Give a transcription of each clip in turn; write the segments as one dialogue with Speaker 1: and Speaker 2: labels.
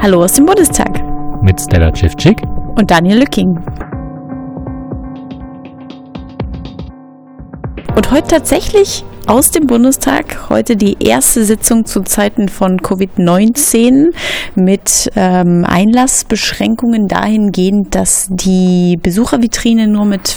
Speaker 1: Hallo aus dem Bundestag.
Speaker 2: Mit Stella Cevcik
Speaker 1: und Daniel Lücking. Und heute tatsächlich aus dem Bundestag. Heute die erste Sitzung zu Zeiten von Covid-19 mit ähm, Einlassbeschränkungen dahingehend, dass die Besuchervitrine nur mit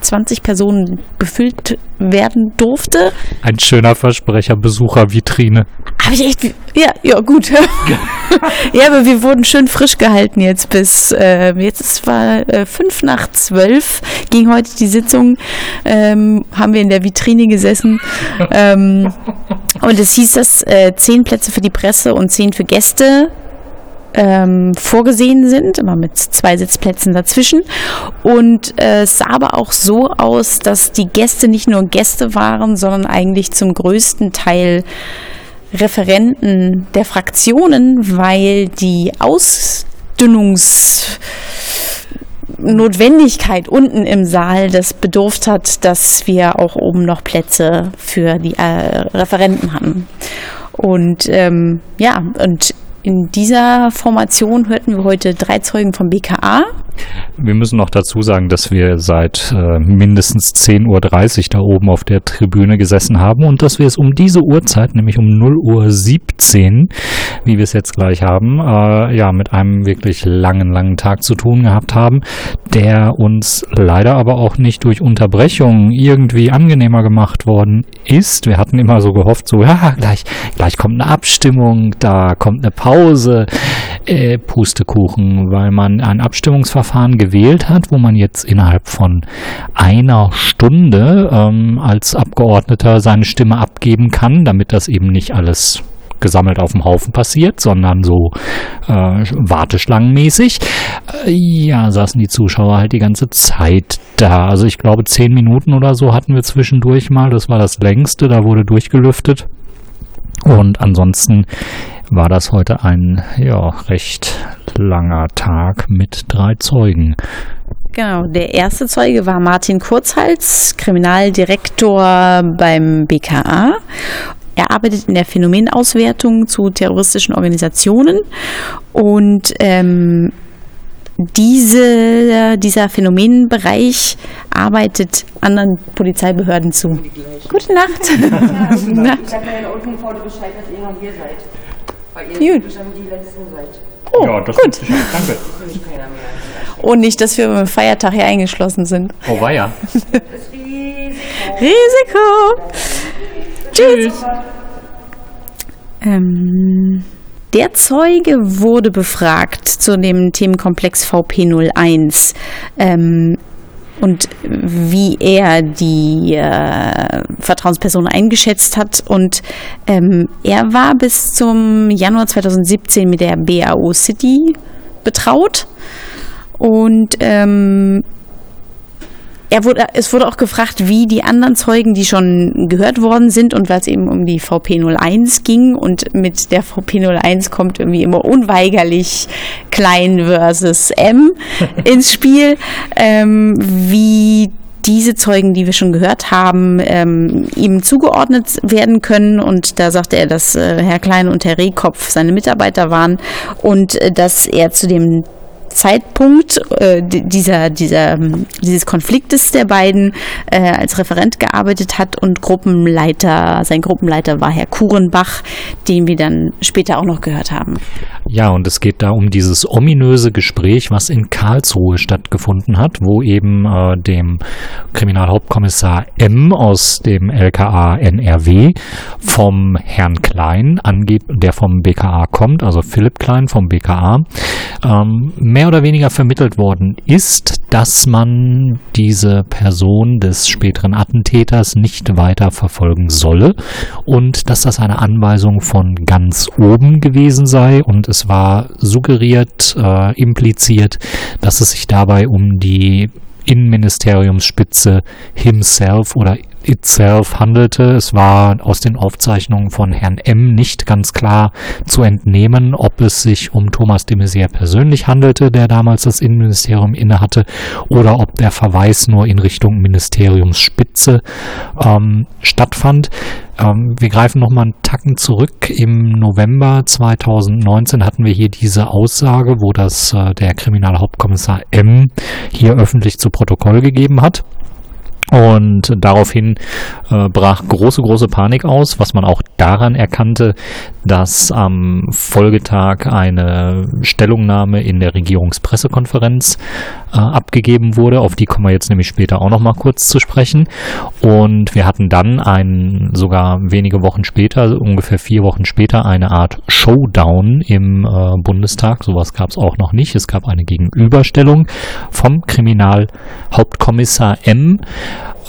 Speaker 1: 20 Personen befüllt werden durfte.
Speaker 2: Ein schöner Versprecher, Besuchervitrine.
Speaker 1: Habe ich echt, ja, ja, gut. ja, aber wir wurden schön frisch gehalten jetzt bis, äh, jetzt ist war äh, fünf nach zwölf, ging heute die Sitzung, ähm, haben wir in der Vitrine gesessen. ähm, und es hieß, dass äh, zehn Plätze für die Presse und zehn für Gäste ähm, vorgesehen sind, immer mit zwei Sitzplätzen dazwischen. Und äh, es sah aber auch so aus, dass die Gäste nicht nur Gäste waren, sondern eigentlich zum größten Teil Referenten der Fraktionen, weil die Ausdünnungsnotwendigkeit unten im Saal das bedurft hat, dass wir auch oben noch Plätze für die äh, Referenten hatten. Und ähm, ja, und in dieser Formation hörten wir heute drei Zeugen vom BKA.
Speaker 2: Wir müssen noch dazu sagen, dass wir seit äh, mindestens 10.30 Uhr da oben auf der Tribüne gesessen haben und dass wir es um diese Uhrzeit, nämlich um 0 Uhr 17, wie wir es jetzt gleich haben, äh, ja, mit einem wirklich langen, langen Tag zu tun gehabt haben, der uns leider aber auch nicht durch Unterbrechung irgendwie angenehmer gemacht worden ist. Wir hatten immer so gehofft, so, ja, gleich, gleich kommt eine Abstimmung, da kommt eine Pause, äh, Pustekuchen, weil man ein Abstimmungsverfahren gewählt hat, wo man jetzt innerhalb von einer Stunde ähm, als Abgeordneter seine Stimme abgeben kann, damit das eben nicht alles gesammelt auf dem Haufen passiert, sondern so äh, warteschlangenmäßig. Äh, ja, saßen die Zuschauer halt die ganze Zeit da. Also ich glaube, zehn Minuten oder so hatten wir zwischendurch mal. Das war das längste, da wurde durchgelüftet. Und ansonsten war das heute ein ja, recht langer Tag mit drei Zeugen.
Speaker 1: Genau, der erste Zeuge war Martin Kurzhals, Kriminaldirektor beim BKA. Er arbeitet in der Phänomenauswertung zu terroristischen Organisationen und ähm, diese, dieser Phänomenbereich arbeitet anderen Polizeibehörden zu. Gute Nacht. Ja, Gute Nacht. Ich sage ja unten vorne Bescheid, dass ihr noch hier seid. Weil ihr Gut. die Letzten seid. Oh, ja, das gut. Danke. Und nicht, dass wir beim Feiertag hier eingeschlossen sind.
Speaker 2: Oh, war ja.
Speaker 1: Risiko. Tschüss. Ähm, der Zeuge wurde befragt zu dem Themenkomplex VP01. Ähm, und wie er die äh, Vertrauensperson eingeschätzt hat. Und ähm, er war bis zum Januar 2017 mit der BAO City betraut. Und ähm, er wurde, es wurde auch gefragt, wie die anderen Zeugen, die schon gehört worden sind und weil es eben um die VP01 ging und mit der VP01 kommt irgendwie immer unweigerlich Klein versus M ins Spiel, ähm, wie diese Zeugen, die wir schon gehört haben, ähm, ihm zugeordnet werden können. Und da sagte er, dass äh, Herr Klein und Herr Rehkopf seine Mitarbeiter waren und äh, dass er zu dem Zeitpunkt äh, dieser, dieser, dieses Konfliktes der beiden äh, als Referent gearbeitet hat und Gruppenleiter, sein Gruppenleiter war Herr Kurenbach, den wir dann später auch noch gehört haben.
Speaker 2: Ja, und es geht da um dieses ominöse Gespräch, was in Karlsruhe stattgefunden hat, wo eben äh, dem Kriminalhauptkommissar M aus dem LKA NRW vom Herrn Klein, angeb der vom BKA kommt, also Philipp Klein vom BKA, ähm, mehr oder weniger vermittelt worden ist, dass man diese Person des späteren Attentäters nicht weiter verfolgen solle und dass das eine Anweisung von ganz oben gewesen sei. Und es war suggeriert, äh, impliziert, dass es sich dabei um die Innenministeriumsspitze himself oder itself handelte. Es war aus den Aufzeichnungen von Herrn M. nicht ganz klar zu entnehmen, ob es sich um Thomas de Maizière persönlich handelte, der damals das Innenministerium innehatte, oder ob der Verweis nur in Richtung Ministeriumsspitze ähm, stattfand. Ähm, wir greifen nochmal einen Tacken zurück. Im November 2019 hatten wir hier diese Aussage, wo das äh, der Kriminalhauptkommissar M hier öffentlich zu Protokoll gegeben hat. Und daraufhin äh, brach große, große Panik aus, was man auch daran erkannte, dass am Folgetag eine Stellungnahme in der Regierungspressekonferenz äh, abgegeben wurde. Auf die kommen wir jetzt nämlich später auch nochmal kurz zu sprechen. Und wir hatten dann einen, sogar wenige Wochen später, ungefähr vier Wochen später, eine Art Showdown im äh, Bundestag. Sowas gab es auch noch nicht. Es gab eine Gegenüberstellung vom Kriminalhauptkommissar M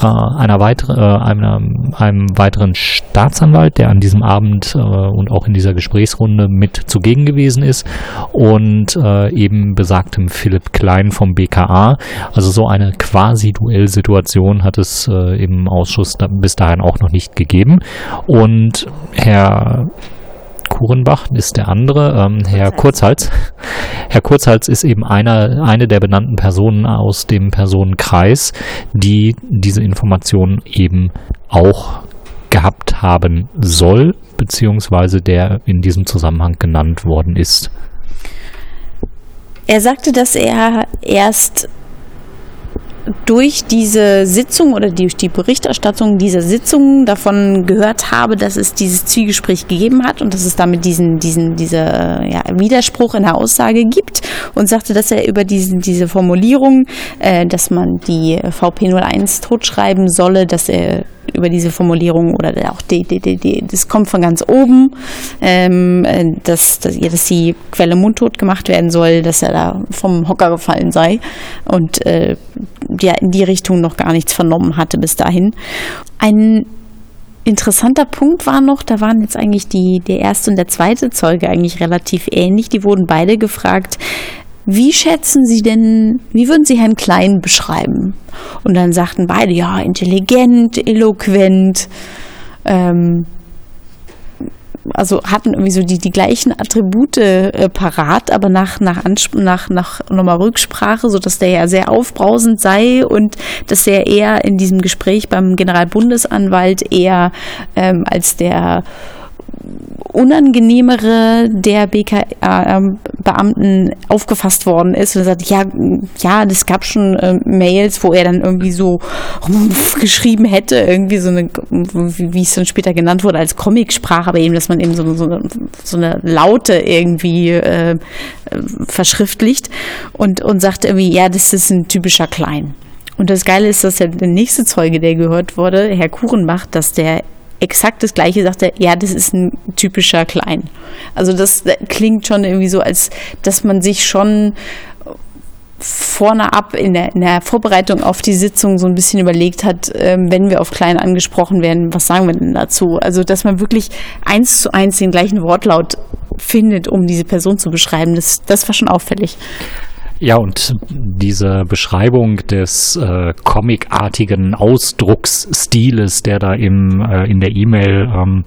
Speaker 2: äh, einer weitere, äh, einem, einem weiteren Staatsanwalt, der an diesem Abend äh, und auch in dieser Gesprächsrunde mit zugegen gewesen ist und äh, eben besagtem Philipp Klein vom BKA. Also so eine quasi Duellsituation hat es äh, im Ausschuss da, bis dahin auch noch nicht gegeben. Und Herr Kurenbach ist der andere, ähm, Herr Kurzhals. Herr Kurzhals ist eben einer, eine der benannten Personen aus dem Personenkreis, die diese Informationen eben auch gehabt haben soll, beziehungsweise der in diesem Zusammenhang genannt worden ist.
Speaker 1: Er sagte, dass er erst durch diese Sitzung oder durch die Berichterstattung dieser Sitzung davon gehört habe, dass es dieses Zwiegespräch gegeben hat und dass es damit diesen, diesen, diese ja, Widerspruch in der Aussage gibt und sagte, dass er über diesen, diese Formulierung, äh, dass man die VP01 totschreiben solle, dass er über diese Formulierung oder auch die, die, die, die, das kommt von ganz oben, ähm, äh, dass, dass, ja, dass die Quelle mundtot gemacht werden soll, dass er da vom Hocker gefallen sei und äh, ja in die Richtung noch gar nichts vernommen hatte bis dahin. Ein interessanter Punkt war noch, da waren jetzt eigentlich die, der erste und der zweite Zeuge eigentlich relativ ähnlich. Die wurden beide gefragt, wie schätzen Sie denn, wie würden Sie Herrn Klein beschreiben? Und dann sagten beide, ja, intelligent, eloquent, ähm, also hatten irgendwie so die, die gleichen Attribute äh, parat, aber nach, nach, nach, nach nochmal Rücksprache, so dass der ja sehr aufbrausend sei und dass er eher in diesem Gespräch beim Generalbundesanwalt eher ähm, als der unangenehmere der BKA-Beamten aufgefasst worden ist und sagt, ja, ja, das gab schon äh, Mails, wo er dann irgendwie so geschrieben hätte, irgendwie so eine, wie, es dann später genannt wurde, als Comicsprache, aber eben, dass man eben so, so, so eine Laute irgendwie äh, verschriftlicht und, und sagt irgendwie, ja, das ist ein typischer Klein. Und das Geile ist, dass der nächste Zeuge, der gehört wurde, Herr Kuchenbach, dass der exakt das Gleiche sagt er, ja, das ist ein typischer Klein. Also das klingt schon irgendwie so, als dass man sich schon vorne ab in der, in der Vorbereitung auf die Sitzung so ein bisschen überlegt hat, ähm, wenn wir auf Klein angesprochen werden, was sagen wir denn dazu? Also, dass man wirklich eins zu eins den gleichen Wortlaut findet, um diese Person zu beschreiben, das, das war schon auffällig.
Speaker 2: Ja, und diese Beschreibung des äh, comicartigen Ausdrucksstiles, der da im, äh, in der E-Mail ähm,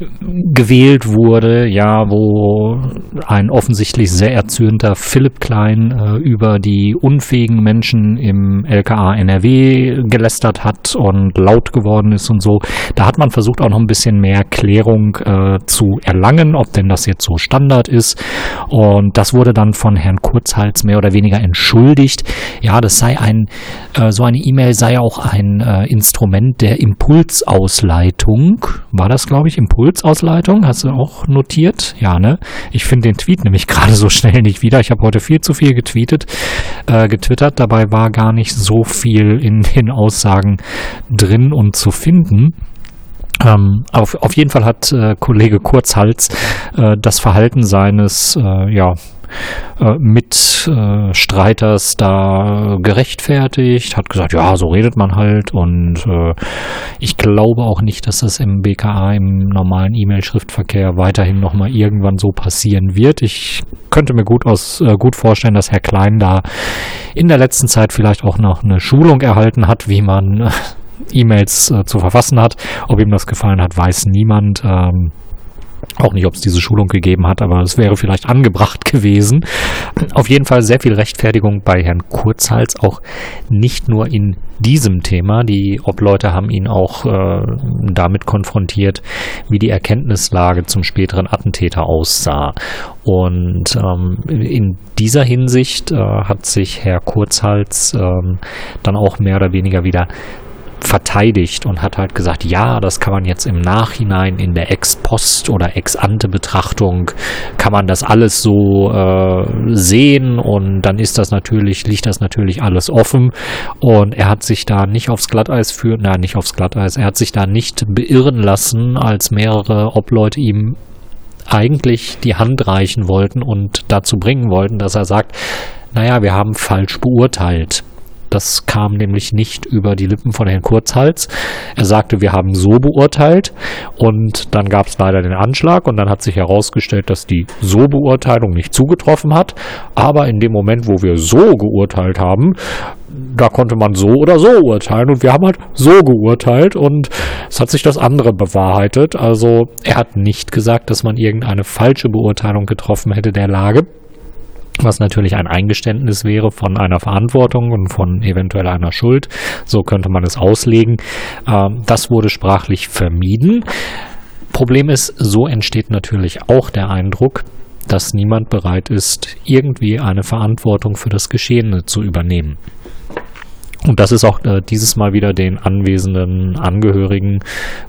Speaker 2: gewählt wurde, ja, wo ein offensichtlich sehr erzürnter Philipp Klein äh, über die unfähigen Menschen im LKA NRW gelästert hat und laut geworden ist und so. Da hat man versucht auch noch ein bisschen mehr Klärung äh, zu erlangen, ob denn das jetzt so Standard ist. Und das wurde dann von Herrn Kurzhals mehr oder weniger entschuldigt. Ja, das sei ein, äh, so eine E-Mail sei auch ein äh, Instrument der Impulsausleitung. War das, glaube ich, Impuls? Impulsausleitung, hast du auch notiert? Ja, ne? Ich finde den Tweet nämlich gerade so schnell nicht wieder. Ich habe heute viel zu viel getweetet, äh, getwittert. Dabei war gar nicht so viel in den Aussagen drin und zu finden. Ähm, auf, auf jeden Fall hat äh, Kollege Kurzhals äh, das Verhalten seines äh, ja, äh, Mitstreiters da gerechtfertigt, hat gesagt, ja, so redet man halt und äh, ich glaube auch nicht, dass das im BKA im normalen E-Mail-Schriftverkehr weiterhin nochmal irgendwann so passieren wird. Ich könnte mir gut aus äh, gut vorstellen, dass Herr Klein da in der letzten Zeit vielleicht auch noch eine Schulung erhalten hat, wie man E-Mails äh, zu verfassen hat. Ob ihm das gefallen hat, weiß niemand. Ähm, auch nicht, ob es diese Schulung gegeben hat, aber es wäre vielleicht angebracht gewesen. Auf jeden Fall sehr viel Rechtfertigung bei Herrn Kurzhals, auch nicht nur in diesem Thema. Die Obleute haben ihn auch äh, damit konfrontiert, wie die Erkenntnislage zum späteren Attentäter aussah. Und ähm, in dieser Hinsicht äh, hat sich Herr Kurzhals ähm, dann auch mehr oder weniger wieder verteidigt und hat halt gesagt, ja, das kann man jetzt im Nachhinein in der Ex-Post oder Ex-Ante-Betrachtung kann man das alles so äh, sehen und dann ist das natürlich, liegt das natürlich alles offen und er hat sich da nicht aufs Glatteis führen, nein, nicht aufs Glatteis, er hat sich da nicht beirren lassen, als mehrere Obleute ihm eigentlich die Hand reichen wollten und dazu bringen wollten, dass er sagt, naja, wir haben falsch beurteilt. Das kam nämlich nicht über die Lippen von Herrn Kurzhals. Er sagte, wir haben so beurteilt und dann gab es leider den Anschlag und dann hat sich herausgestellt, dass die so Beurteilung nicht zugetroffen hat. Aber in dem Moment, wo wir so geurteilt haben, da konnte man so oder so urteilen und wir haben halt so geurteilt und es hat sich das andere bewahrheitet. Also er hat nicht gesagt, dass man irgendeine falsche Beurteilung getroffen hätte der Lage was natürlich ein Eingeständnis wäre von einer Verantwortung und von eventuell einer Schuld. So könnte man es auslegen. Ähm, das wurde sprachlich vermieden. Problem ist, so entsteht natürlich auch der Eindruck, dass niemand bereit ist, irgendwie eine Verantwortung für das Geschehene zu übernehmen. Und das ist auch äh, dieses Mal wieder den anwesenden Angehörigen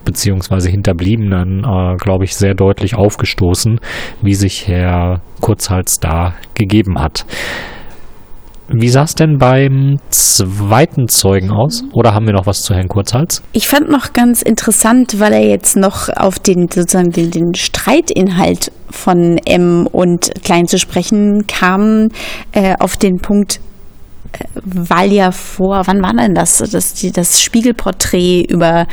Speaker 2: beziehungsweise Hinterbliebenen, äh, glaube ich, sehr deutlich aufgestoßen, wie sich Herr Kurzhals da gegeben hat. Wie sah es denn beim zweiten Zeugen aus? Oder haben wir noch was zu Herrn Kurzhals?
Speaker 1: Ich fand noch ganz interessant, weil er jetzt noch auf den sozusagen den, den Streitinhalt von M und Klein zu sprechen kam, äh, auf den Punkt, weil ja vor, wann war denn das? Das, das Spiegelporträt über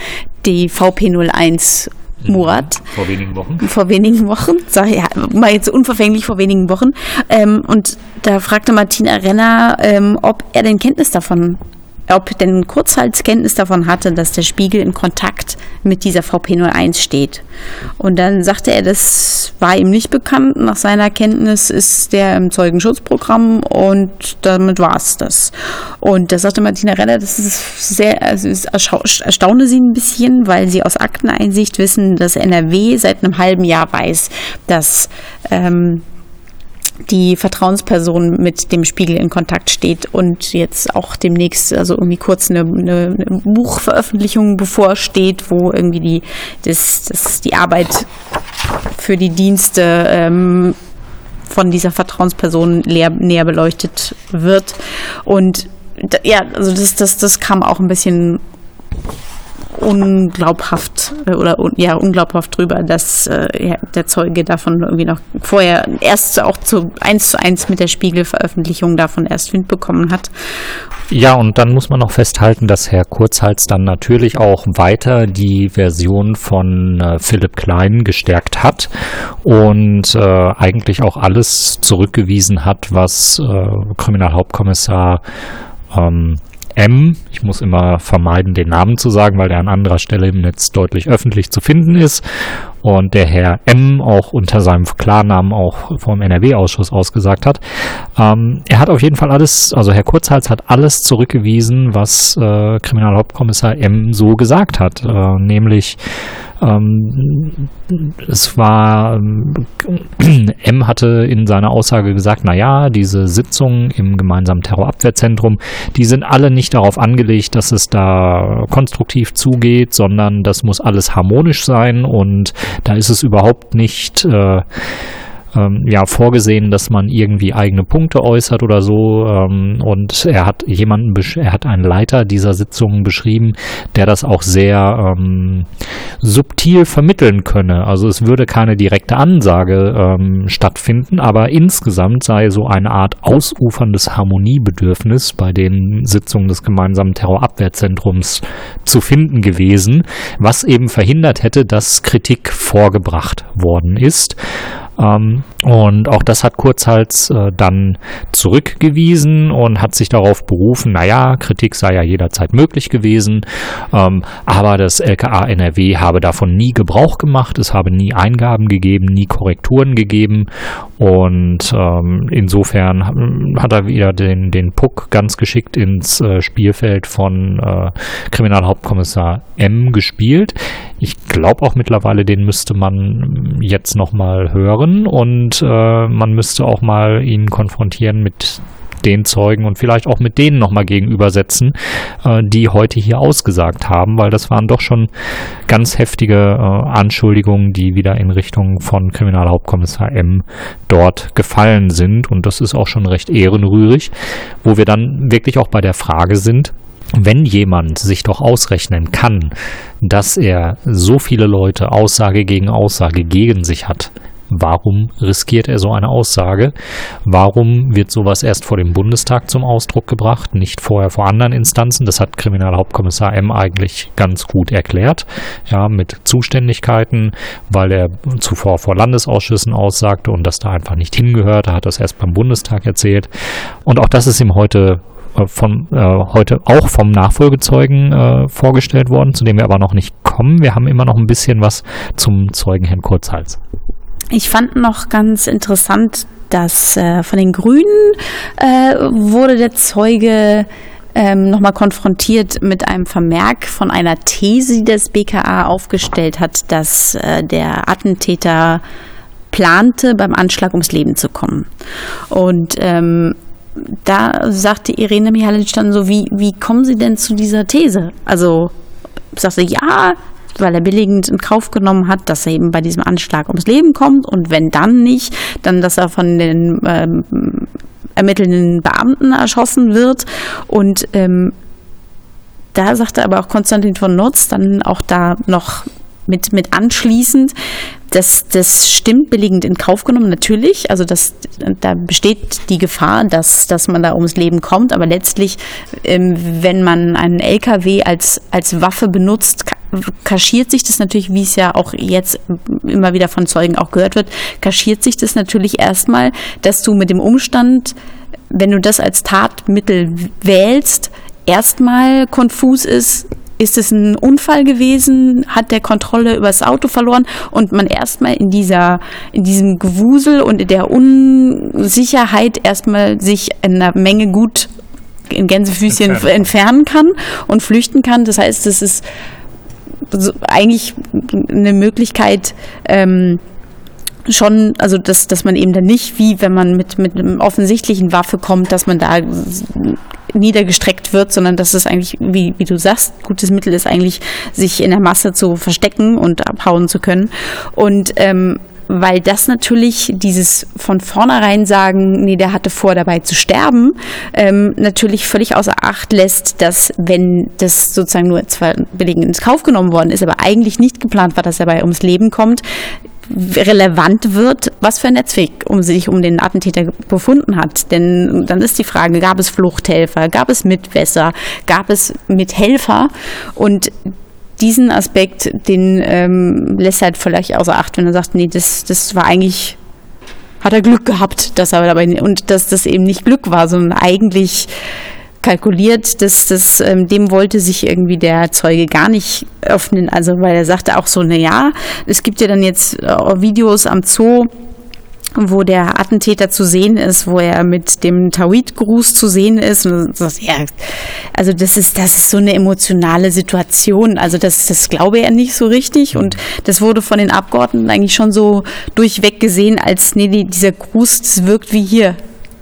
Speaker 1: die VP01 Murat.
Speaker 2: Vor wenigen Wochen.
Speaker 1: Vor wenigen Wochen. Sag ja, mal jetzt unverfänglich vor wenigen Wochen. Ähm, und da fragte Martina Renner, ähm, ob er denn Kenntnis davon ob denn Kurzhals Kenntnis davon hatte, dass der Spiegel in Kontakt mit dieser VP01 steht. Und dann sagte er, das war ihm nicht bekannt. Nach seiner Kenntnis ist der im Zeugenschutzprogramm und damit war es das. Und da sagte Martina Renner, das ist sehr, also es erstaune sie ein bisschen, weil sie aus Akteneinsicht wissen, dass NRW seit einem halben Jahr weiß, dass ähm, die Vertrauensperson mit dem Spiegel in Kontakt steht und jetzt auch demnächst, also irgendwie kurz eine, eine, eine Buchveröffentlichung bevorsteht, wo irgendwie die, das, das, die Arbeit für die Dienste ähm, von dieser Vertrauensperson leer, näher beleuchtet wird. Und ja, also das, das, das kam auch ein bisschen unglaubhaft äh, oder ja unglaubhaft drüber, dass äh, der Zeuge davon irgendwie noch vorher erst auch zu eins zu eins mit der Spiegelveröffentlichung davon erst Wind bekommen hat.
Speaker 2: Ja, und dann muss man noch festhalten, dass Herr Kurzhals dann natürlich auch weiter die Version von äh, Philipp Klein gestärkt hat und äh, eigentlich auch alles zurückgewiesen hat, was äh, Kriminalhauptkommissar ähm, M, ich muss immer vermeiden, den Namen zu sagen, weil der an anderer Stelle im Netz deutlich öffentlich zu finden ist und der Herr M. auch unter seinem Klarnamen auch vom NRW-Ausschuss ausgesagt hat. Ähm, er hat auf jeden Fall alles, also Herr Kurzhals hat alles zurückgewiesen, was äh, Kriminalhauptkommissar M. so gesagt hat, äh, nämlich ähm, es war, ähm, M. hatte in seiner Aussage gesagt, na ja, diese Sitzungen im gemeinsamen Terrorabwehrzentrum, die sind alle nicht darauf angelegt, dass es da konstruktiv zugeht, sondern das muss alles harmonisch sein und da ist es überhaupt nicht äh, ähm, ja vorgesehen, dass man irgendwie eigene Punkte äußert oder so. Ähm, und er hat jemanden, er hat einen Leiter dieser Sitzungen beschrieben, der das auch sehr ähm, subtil vermitteln könne. Also es würde keine direkte Ansage ähm, stattfinden, aber insgesamt sei so eine Art ausuferndes Harmoniebedürfnis bei den Sitzungen des gemeinsamen Terrorabwehrzentrums zu finden gewesen, was eben verhindert hätte, dass Kritik vorgebracht worden ist. Ähm, und auch das hat Kurzhals äh, dann zurückgewiesen und hat sich darauf berufen, naja, Kritik sei ja jederzeit möglich gewesen, ähm, aber das LKA NRW habe davon nie Gebrauch gemacht, es habe nie Eingaben gegeben, nie Korrekturen gegeben. Und ähm, insofern hat er wieder den, den Puck ganz geschickt ins äh, Spielfeld von äh, Kriminalhauptkommissar M gespielt. Ich glaube auch mittlerweile, den müsste man jetzt nochmal hören und äh, man müsste auch mal ihn konfrontieren mit den Zeugen und vielleicht auch mit denen nochmal gegenübersetzen, äh, die heute hier ausgesagt haben, weil das waren doch schon ganz heftige äh, Anschuldigungen, die wieder in Richtung von Kriminalhauptkommissar M dort gefallen sind. Und das ist auch schon recht ehrenrührig, wo wir dann wirklich auch bei der Frage sind, wenn jemand sich doch ausrechnen kann, dass er so viele Leute Aussage gegen Aussage gegen sich hat, Warum riskiert er so eine Aussage? Warum wird sowas erst vor dem Bundestag zum Ausdruck gebracht, nicht vorher vor anderen Instanzen? Das hat Kriminalhauptkommissar M eigentlich ganz gut erklärt, ja, mit Zuständigkeiten, weil er zuvor vor Landesausschüssen aussagte und das da einfach nicht hingehört. Er hat das erst beim Bundestag erzählt. Und auch das ist ihm heute von äh, heute auch vom Nachfolgezeugen äh, vorgestellt worden, zu dem wir aber noch nicht kommen. Wir haben immer noch ein bisschen was zum Zeugen Herrn Kurzhals.
Speaker 1: Ich fand noch ganz interessant, dass äh, von den Grünen äh, wurde der Zeuge ähm, nochmal konfrontiert mit einem Vermerk von einer These, die das BKA aufgestellt hat, dass äh, der Attentäter plante, beim Anschlag ums Leben zu kommen. Und ähm, da sagte Irene Mihalic dann so, wie, wie kommen Sie denn zu dieser These? Also sagte, ja, weil er billigend in Kauf genommen hat, dass er eben bei diesem Anschlag ums Leben kommt und wenn dann nicht, dann, dass er von den ähm, ermittelnden Beamten erschossen wird und ähm, da sagte aber auch Konstantin von Nutz dann auch da noch mit, mit anschließend, das, das stimmt billigend in Kauf genommen, natürlich. Also das, da besteht die Gefahr, dass, dass man da ums Leben kommt. Aber letztlich, ähm, wenn man einen LKW als, als Waffe benutzt, kaschiert sich das natürlich, wie es ja auch jetzt immer wieder von Zeugen auch gehört wird, kaschiert sich das natürlich erstmal, dass du mit dem Umstand, wenn du das als Tatmittel wählst, erstmal konfus ist, ist es ein Unfall gewesen? Hat der Kontrolle über das Auto verloren? Und man erstmal in dieser, in diesem Gewusel und in der Unsicherheit erstmal sich in einer Menge gut in Gänsefüßchen entfernen, entfernen kann und flüchten kann. Das heißt, es ist eigentlich eine Möglichkeit, ähm, schon, also dass, dass man eben dann nicht, wie wenn man mit, mit einem offensichtlichen Waffe kommt, dass man da niedergestreckt wird, sondern dass es eigentlich, wie, wie du sagst, gutes Mittel ist eigentlich, sich in der Masse zu verstecken und abhauen zu können. Und ähm, weil das natürlich dieses von vornherein sagen, nee, der hatte vor, dabei zu sterben, ähm, natürlich völlig außer Acht lässt, dass wenn das sozusagen nur zwar billig ins Kauf genommen worden ist, aber eigentlich nicht geplant war, dass er dabei ums Leben kommt, relevant wird, was für ein Netzwerk um sich um den Attentäter befunden hat. Denn dann ist die Frage, gab es Fluchthelfer, gab es Mitwässer, gab es Mithelfer und diesen Aspekt, den ähm, lässt halt vielleicht außer Acht, wenn er sagt, nee, das, das war eigentlich, hat er Glück gehabt, dass er dabei, und dass das eben nicht Glück war, sondern eigentlich kalkuliert, dass das, ähm, dem wollte sich irgendwie der Zeuge gar nicht öffnen. Also, weil er sagte auch so, na ja, es gibt ja dann jetzt äh, Videos am Zoo, wo der Attentäter zu sehen ist, wo er mit dem Tawhid-Gruß zu sehen ist. Und das, ja, also das ist, das ist so eine emotionale Situation. Also das, das glaube er nicht so richtig. Und das wurde von den Abgeordneten eigentlich schon so durchweg gesehen, als nee, dieser Gruß, wirkt wie hier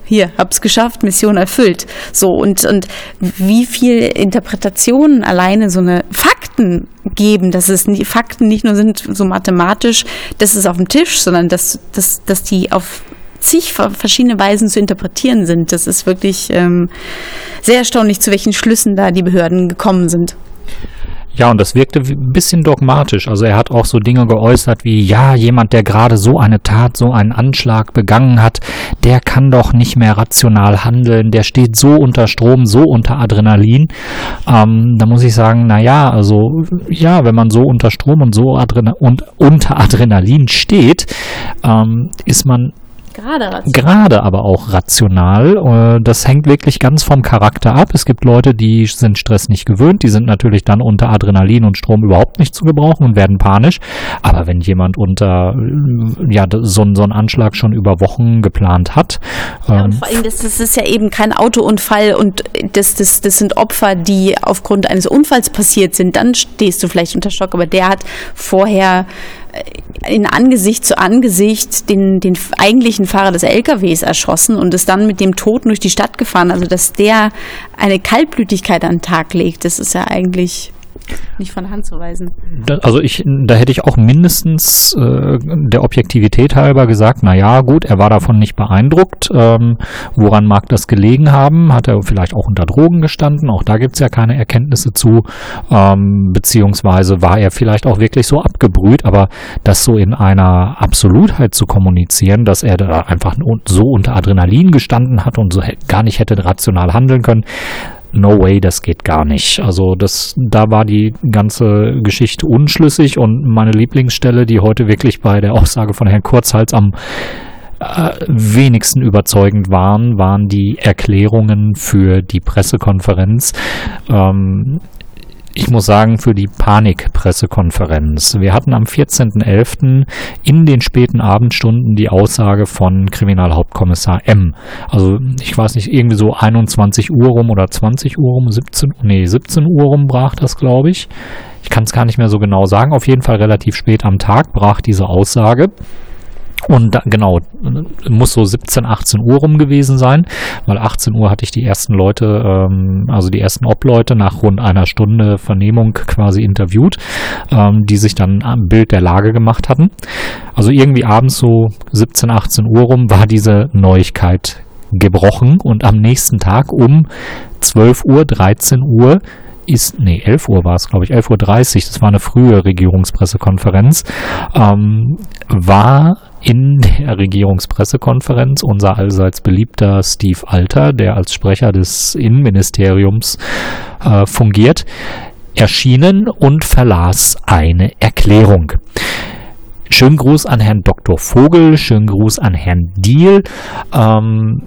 Speaker 1: hier, hab's geschafft, Mission erfüllt. So, und, und wie viel Interpretationen alleine so eine Fakten geben, dass es nie, Fakten nicht nur sind so mathematisch, das ist auf dem Tisch, sondern dass, dass, dass die auf zig verschiedene Weisen zu interpretieren sind. Das ist wirklich ähm, sehr erstaunlich, zu welchen Schlüssen da die Behörden gekommen sind.
Speaker 2: Ja, und das wirkte ein bisschen dogmatisch. Also er hat auch so Dinge geäußert wie, ja, jemand, der gerade so eine Tat, so einen Anschlag begangen hat, der kann doch nicht mehr rational handeln, der steht so unter Strom, so unter Adrenalin. Ähm, da muss ich sagen, na ja, also ja, wenn man so unter Strom und so Adrena und unter Adrenalin steht, ähm, ist man Gerade rational. Gerade aber auch rational. Äh, das hängt wirklich ganz vom Charakter ab. Es gibt Leute, die sind Stress nicht gewöhnt. Die sind natürlich dann unter Adrenalin und Strom überhaupt nicht zu gebrauchen und werden panisch. Aber wenn jemand unter, ja, so, so einen Anschlag schon über Wochen geplant hat.
Speaker 1: Ja, und ähm, vor allem, das, das ist ja eben kein Autounfall und das, das, das sind Opfer, die aufgrund eines Unfalls passiert sind. Dann stehst du vielleicht unter Schock. Aber der hat vorher in Angesicht zu Angesicht den, den eigentlichen Fahrer des LKWs erschossen und ist dann mit dem Toten durch die Stadt gefahren. Also, dass der eine Kaltblütigkeit an den Tag legt, das ist ja eigentlich nicht von Hand zu weisen.
Speaker 2: Da, also ich, da hätte ich auch mindestens äh, der Objektivität halber gesagt, na ja, gut, er war davon nicht beeindruckt. Ähm, woran mag das gelegen haben? Hat er vielleicht auch unter Drogen gestanden? Auch da gibt es ja keine Erkenntnisse zu. Ähm, beziehungsweise war er vielleicht auch wirklich so abgebrüht, aber das so in einer Absolutheit zu kommunizieren, dass er da einfach so unter Adrenalin gestanden hat und so gar nicht hätte rational handeln können, no way, das geht gar nicht. Also das, da war die ganze Geschichte unschlüssig und meine Lieblingsstelle, die heute wirklich bei der Aussage von Herrn Kurzhals am äh, wenigsten überzeugend waren, waren die Erklärungen für die Pressekonferenz. Ähm, ich muss sagen, für die Panikpressekonferenz. Wir hatten am 14.11. in den späten Abendstunden die Aussage von Kriminalhauptkommissar M. Also ich weiß nicht, irgendwie so 21 Uhr rum oder 20 Uhr rum, 17, nee, 17 Uhr rum brach das, glaube ich. Ich kann es gar nicht mehr so genau sagen. Auf jeden Fall relativ spät am Tag brach diese Aussage. Und da, genau, muss so 17, 18 Uhr rum gewesen sein, weil 18 Uhr hatte ich die ersten Leute, ähm, also die ersten Obleute nach rund einer Stunde Vernehmung quasi interviewt, ähm, die sich dann ein Bild der Lage gemacht hatten. Also irgendwie abends so 17, 18 Uhr rum war diese Neuigkeit gebrochen und am nächsten Tag um 12 Uhr, 13 Uhr ist, nee, 11 Uhr war es, glaube ich, 11.30 Uhr, das war eine frühe Regierungspressekonferenz, ähm, war in der Regierungspressekonferenz unser allseits beliebter Steve Alter, der als Sprecher des Innenministeriums äh, fungiert, erschienen und verlas eine Erklärung. Schönen Gruß an Herrn Dr. Vogel, schönen Gruß an Herrn Diel. Ähm,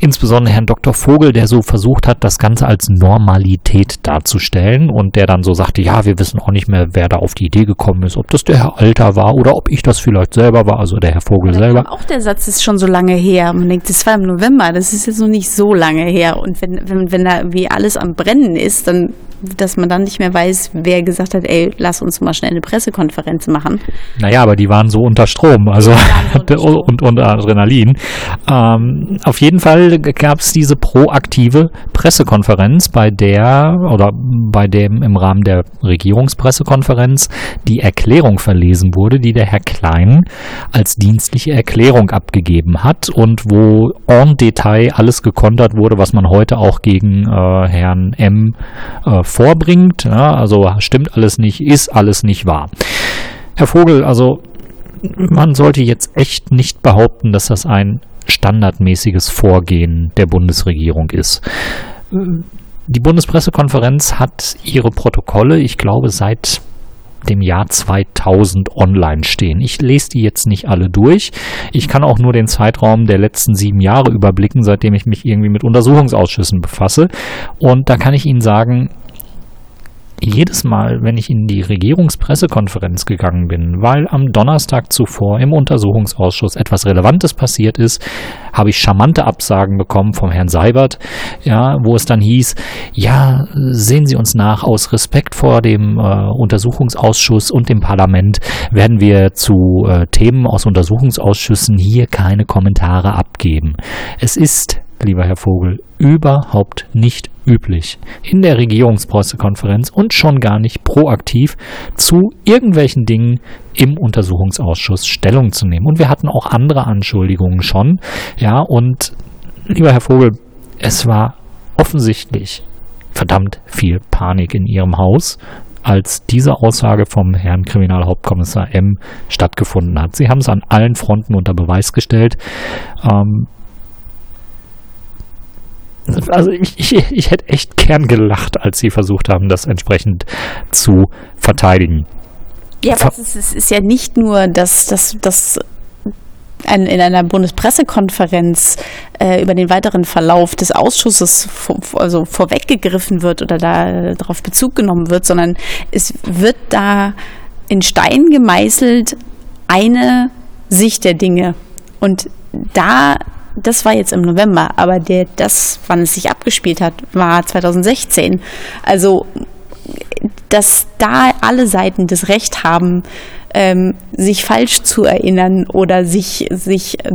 Speaker 2: insbesondere Herrn Dr. Vogel, der so versucht hat, das Ganze als Normalität darzustellen und der dann so sagte, ja, wir wissen auch nicht mehr, wer da auf die Idee gekommen ist, ob das der Herr Alter war oder ob ich das vielleicht selber war, also der Herr Vogel
Speaker 1: da
Speaker 2: selber.
Speaker 1: Auch der Satz ist schon so lange her. Man denkt, das war im November, das ist jetzt noch nicht so lange her. Und wenn, wenn, wenn da wie alles am Brennen ist, dann dass man dann nicht mehr weiß, wer gesagt hat, ey, lass uns mal schnell eine Pressekonferenz machen.
Speaker 2: Naja, aber die waren so unter Strom, also unter Strom. und unter Adrenalin. Ähm, auf jeden Fall gab es diese proaktive Pressekonferenz, bei der oder bei dem im Rahmen der Regierungspressekonferenz die Erklärung verlesen wurde, die der Herr Klein als dienstliche Erklärung abgegeben hat und wo en Detail alles gekontert wurde, was man heute auch gegen äh, Herrn M äh, vorbringt. Ja, also stimmt alles nicht, ist alles nicht wahr. Herr Vogel, also man sollte jetzt echt nicht behaupten, dass das ein standardmäßiges Vorgehen der Bundesregierung ist. Die Bundespressekonferenz hat ihre Protokolle, ich glaube, seit dem Jahr 2000 online stehen. Ich lese die jetzt nicht alle durch. Ich kann auch nur den Zeitraum der letzten sieben Jahre überblicken, seitdem ich mich irgendwie mit Untersuchungsausschüssen befasse. Und da kann ich Ihnen sagen, jedes Mal, wenn ich in die Regierungspressekonferenz gegangen bin, weil am Donnerstag zuvor im Untersuchungsausschuss etwas Relevantes passiert ist, habe ich charmante Absagen bekommen vom Herrn Seibert, ja, wo es dann hieß, ja, sehen Sie uns nach, aus Respekt vor dem äh, Untersuchungsausschuss und dem Parlament werden wir zu äh, Themen aus Untersuchungsausschüssen hier keine Kommentare abgeben. Es ist lieber Herr Vogel, überhaupt nicht üblich, in der Regierungspressekonferenz und schon gar nicht proaktiv zu irgendwelchen Dingen im Untersuchungsausschuss Stellung zu nehmen. Und wir hatten auch andere Anschuldigungen schon. Ja, und lieber Herr Vogel, es war offensichtlich verdammt viel Panik in ihrem Haus, als diese Aussage vom Herrn Kriminalhauptkommissar M stattgefunden hat. Sie haben es an allen Fronten unter Beweis gestellt. Ähm, also ich, ich, hätte echt gern gelacht, als sie versucht haben, das entsprechend zu verteidigen.
Speaker 1: Ja, aber es ist, es ist ja nicht nur, dass das ein, in einer Bundespressekonferenz äh, über den weiteren Verlauf des Ausschusses vor, also vorweggegriffen wird oder da darauf Bezug genommen wird, sondern es wird da in Stein gemeißelt eine Sicht der Dinge. Und da das war jetzt im November, aber der, das, wann es sich abgespielt hat, war 2016. Also, dass da alle Seiten das Recht haben, ähm, sich falsch zu erinnern oder sich, sich äh,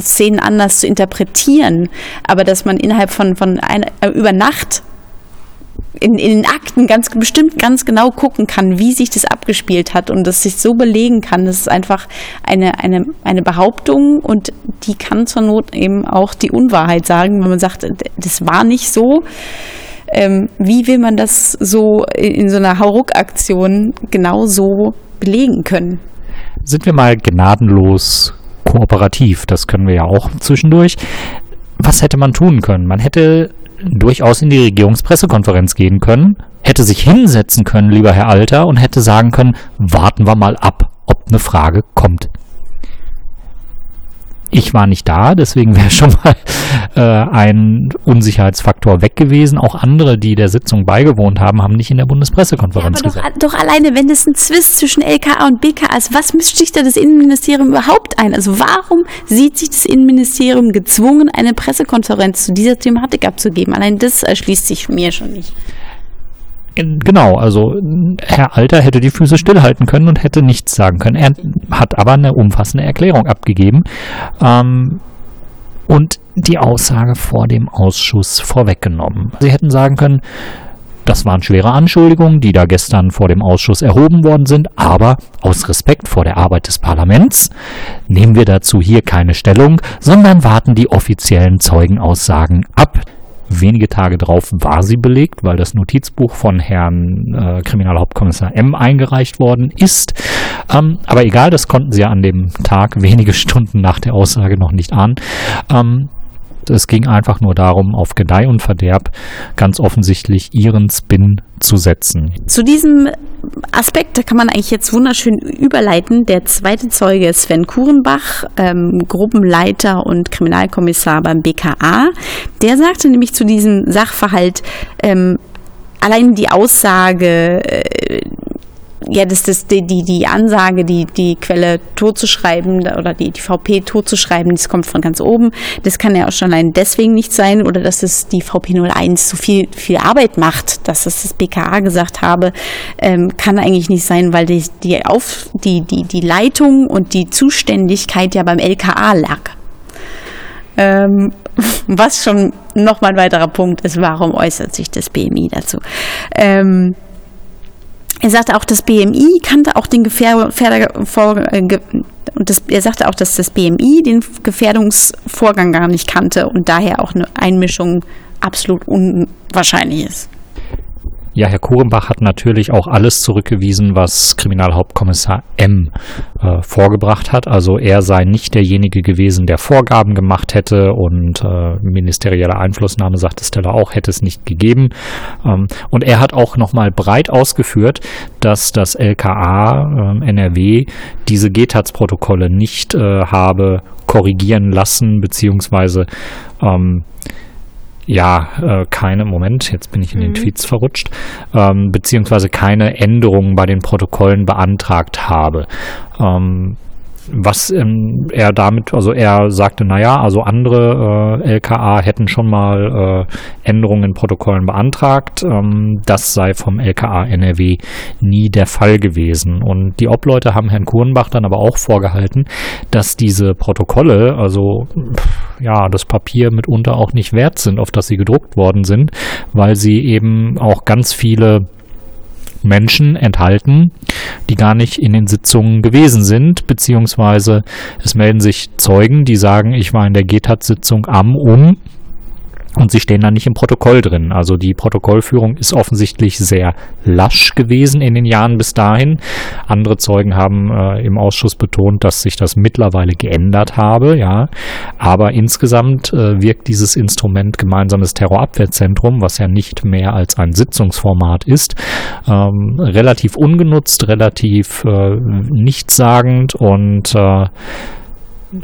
Speaker 1: Szenen anders zu interpretieren, aber dass man innerhalb von, von einer, über Nacht in, in den Akten ganz bestimmt ganz genau gucken kann, wie sich das abgespielt hat und das sich so belegen kann. Das ist einfach eine, eine, eine Behauptung und die kann zur Not eben auch die Unwahrheit sagen, wenn man sagt, das war nicht so. Ähm, wie will man das so in so einer Hauruck-Aktion genau so belegen können?
Speaker 2: Sind wir mal gnadenlos kooperativ, das können wir ja auch zwischendurch. Was hätte man tun können? Man hätte durchaus in die Regierungspressekonferenz gehen können, hätte sich hinsetzen können, lieber Herr Alter, und hätte sagen können, warten wir mal ab, ob eine Frage kommt. Ich war nicht da, deswegen wäre schon mal äh, ein Unsicherheitsfaktor weg gewesen. Auch andere, die der Sitzung beigewohnt haben, haben nicht in der Bundespressekonferenz
Speaker 1: ja, aber doch, doch, alleine, wenn es ein Zwist zwischen LKA und BKA ist, was mischt sich da das Innenministerium überhaupt ein? Also warum sieht sich das Innenministerium gezwungen, eine Pressekonferenz zu dieser Thematik abzugeben? Allein das erschließt sich mir schon nicht.
Speaker 2: Genau, also Herr Alter hätte die Füße stillhalten können und hätte nichts sagen können. Er hat aber eine umfassende Erklärung abgegeben ähm, und die Aussage vor dem Ausschuss vorweggenommen. Sie hätten sagen können, das waren schwere Anschuldigungen, die da gestern vor dem Ausschuss erhoben worden sind, aber aus Respekt vor der Arbeit des Parlaments nehmen wir dazu hier keine Stellung, sondern warten die offiziellen Zeugenaussagen ab. Wenige Tage drauf war sie belegt, weil das Notizbuch von Herrn äh, Kriminalhauptkommissar M eingereicht worden ist. Ähm, aber egal, das konnten sie ja an dem Tag wenige Stunden nach der Aussage noch nicht ahnen. Ähm, es ging einfach nur darum, auf Gedeih und Verderb ganz offensichtlich ihren Spin zu setzen.
Speaker 1: Zu diesem Aspekt kann man eigentlich jetzt wunderschön überleiten. Der zweite Zeuge Sven Kurenbach, ähm, Gruppenleiter und Kriminalkommissar beim BKA. Der sagte nämlich zu diesem Sachverhalt, ähm, allein die Aussage, äh, ja, das, das, die, die, die Ansage, die, die Quelle totzuschreiben oder die, die VP totzuschreiben, das kommt von ganz oben. Das kann ja auch schon allein deswegen nicht sein oder dass es die VP01 so viel, viel Arbeit macht, dass es das BKA gesagt habe, ähm, kann eigentlich nicht sein, weil die, die, Auf, die, die, die Leitung und die Zuständigkeit ja beim LKA lag. Ähm, was schon nochmal ein weiterer Punkt ist, warum äußert sich das BMI dazu? Ähm, er sagte auch, das BMI kannte auch den Gefährder, äh, und das, er sagte auch, dass das BMI den Gefährdungsvorgang gar nicht kannte und daher auch eine Einmischung absolut unwahrscheinlich ist.
Speaker 2: Ja, Herr Korenbach hat natürlich auch alles zurückgewiesen, was Kriminalhauptkommissar M äh, vorgebracht hat. Also er sei nicht derjenige gewesen, der Vorgaben gemacht hätte und äh, ministerielle Einflussnahme, sagte Stella auch, hätte es nicht gegeben. Ähm, und er hat auch nochmal breit ausgeführt, dass das LKA äh, NRW diese GTAZ-Protokolle nicht habe korrigieren lassen, beziehungsweise ähm, ja, äh, keine, Moment, jetzt bin ich in den mhm. Tweets verrutscht, ähm, beziehungsweise keine Änderungen bei den Protokollen beantragt habe. Ähm, was ähm, er damit, also er sagte, naja, also andere äh, LKA hätten schon mal äh, Änderungen in Protokollen beantragt. Ähm, das sei vom LKA NRW nie der Fall gewesen. Und die Obleute haben Herrn Kuhnbach dann aber auch vorgehalten, dass diese Protokolle, also ja, das Papier mitunter auch nicht wert sind, auf das sie gedruckt worden sind, weil sie eben auch ganz viele Menschen enthalten, die gar nicht in den Sitzungen gewesen sind, beziehungsweise es melden sich Zeugen, die sagen, ich war in der GTAT-Sitzung am, um und sie stehen dann nicht im Protokoll drin. Also die Protokollführung ist offensichtlich sehr lasch gewesen in den Jahren bis dahin. Andere Zeugen haben äh, im Ausschuss betont, dass sich das mittlerweile geändert habe, ja. Aber insgesamt äh, wirkt dieses Instrument gemeinsames Terrorabwehrzentrum, was ja nicht mehr als ein Sitzungsformat ist, ähm, relativ ungenutzt, relativ äh, nichtssagend und äh,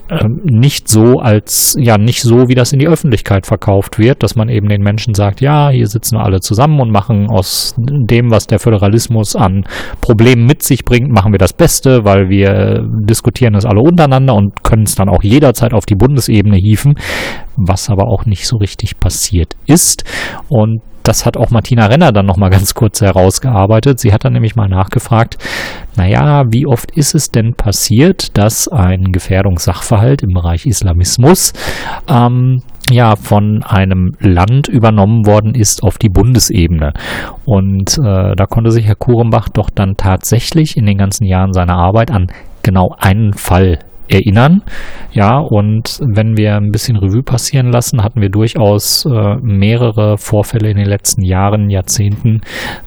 Speaker 2: ähm, nicht so als, ja, nicht so, wie das in die Öffentlichkeit verkauft wird, dass man eben den Menschen sagt, ja, hier sitzen wir alle zusammen und machen aus dem, was der Föderalismus an Problemen mit sich bringt, machen wir das Beste, weil wir diskutieren das alle untereinander und können es dann auch jederzeit auf die Bundesebene hieven, was aber auch nicht so richtig passiert ist. Und das hat auch Martina Renner dann nochmal ganz kurz herausgearbeitet. Sie hat dann nämlich mal nachgefragt, naja, wie oft ist es denn passiert, dass ein Gefährdungssachverhalt im Bereich Islamismus ähm, ja von einem Land übernommen worden ist auf die Bundesebene. Und äh, da konnte sich Herr Kurenbach doch dann tatsächlich in den ganzen Jahren seiner Arbeit an genau einen Fall erinnern. Ja, und wenn wir ein bisschen Revue passieren lassen, hatten wir durchaus äh, mehrere Vorfälle in den letzten Jahren, Jahrzehnten,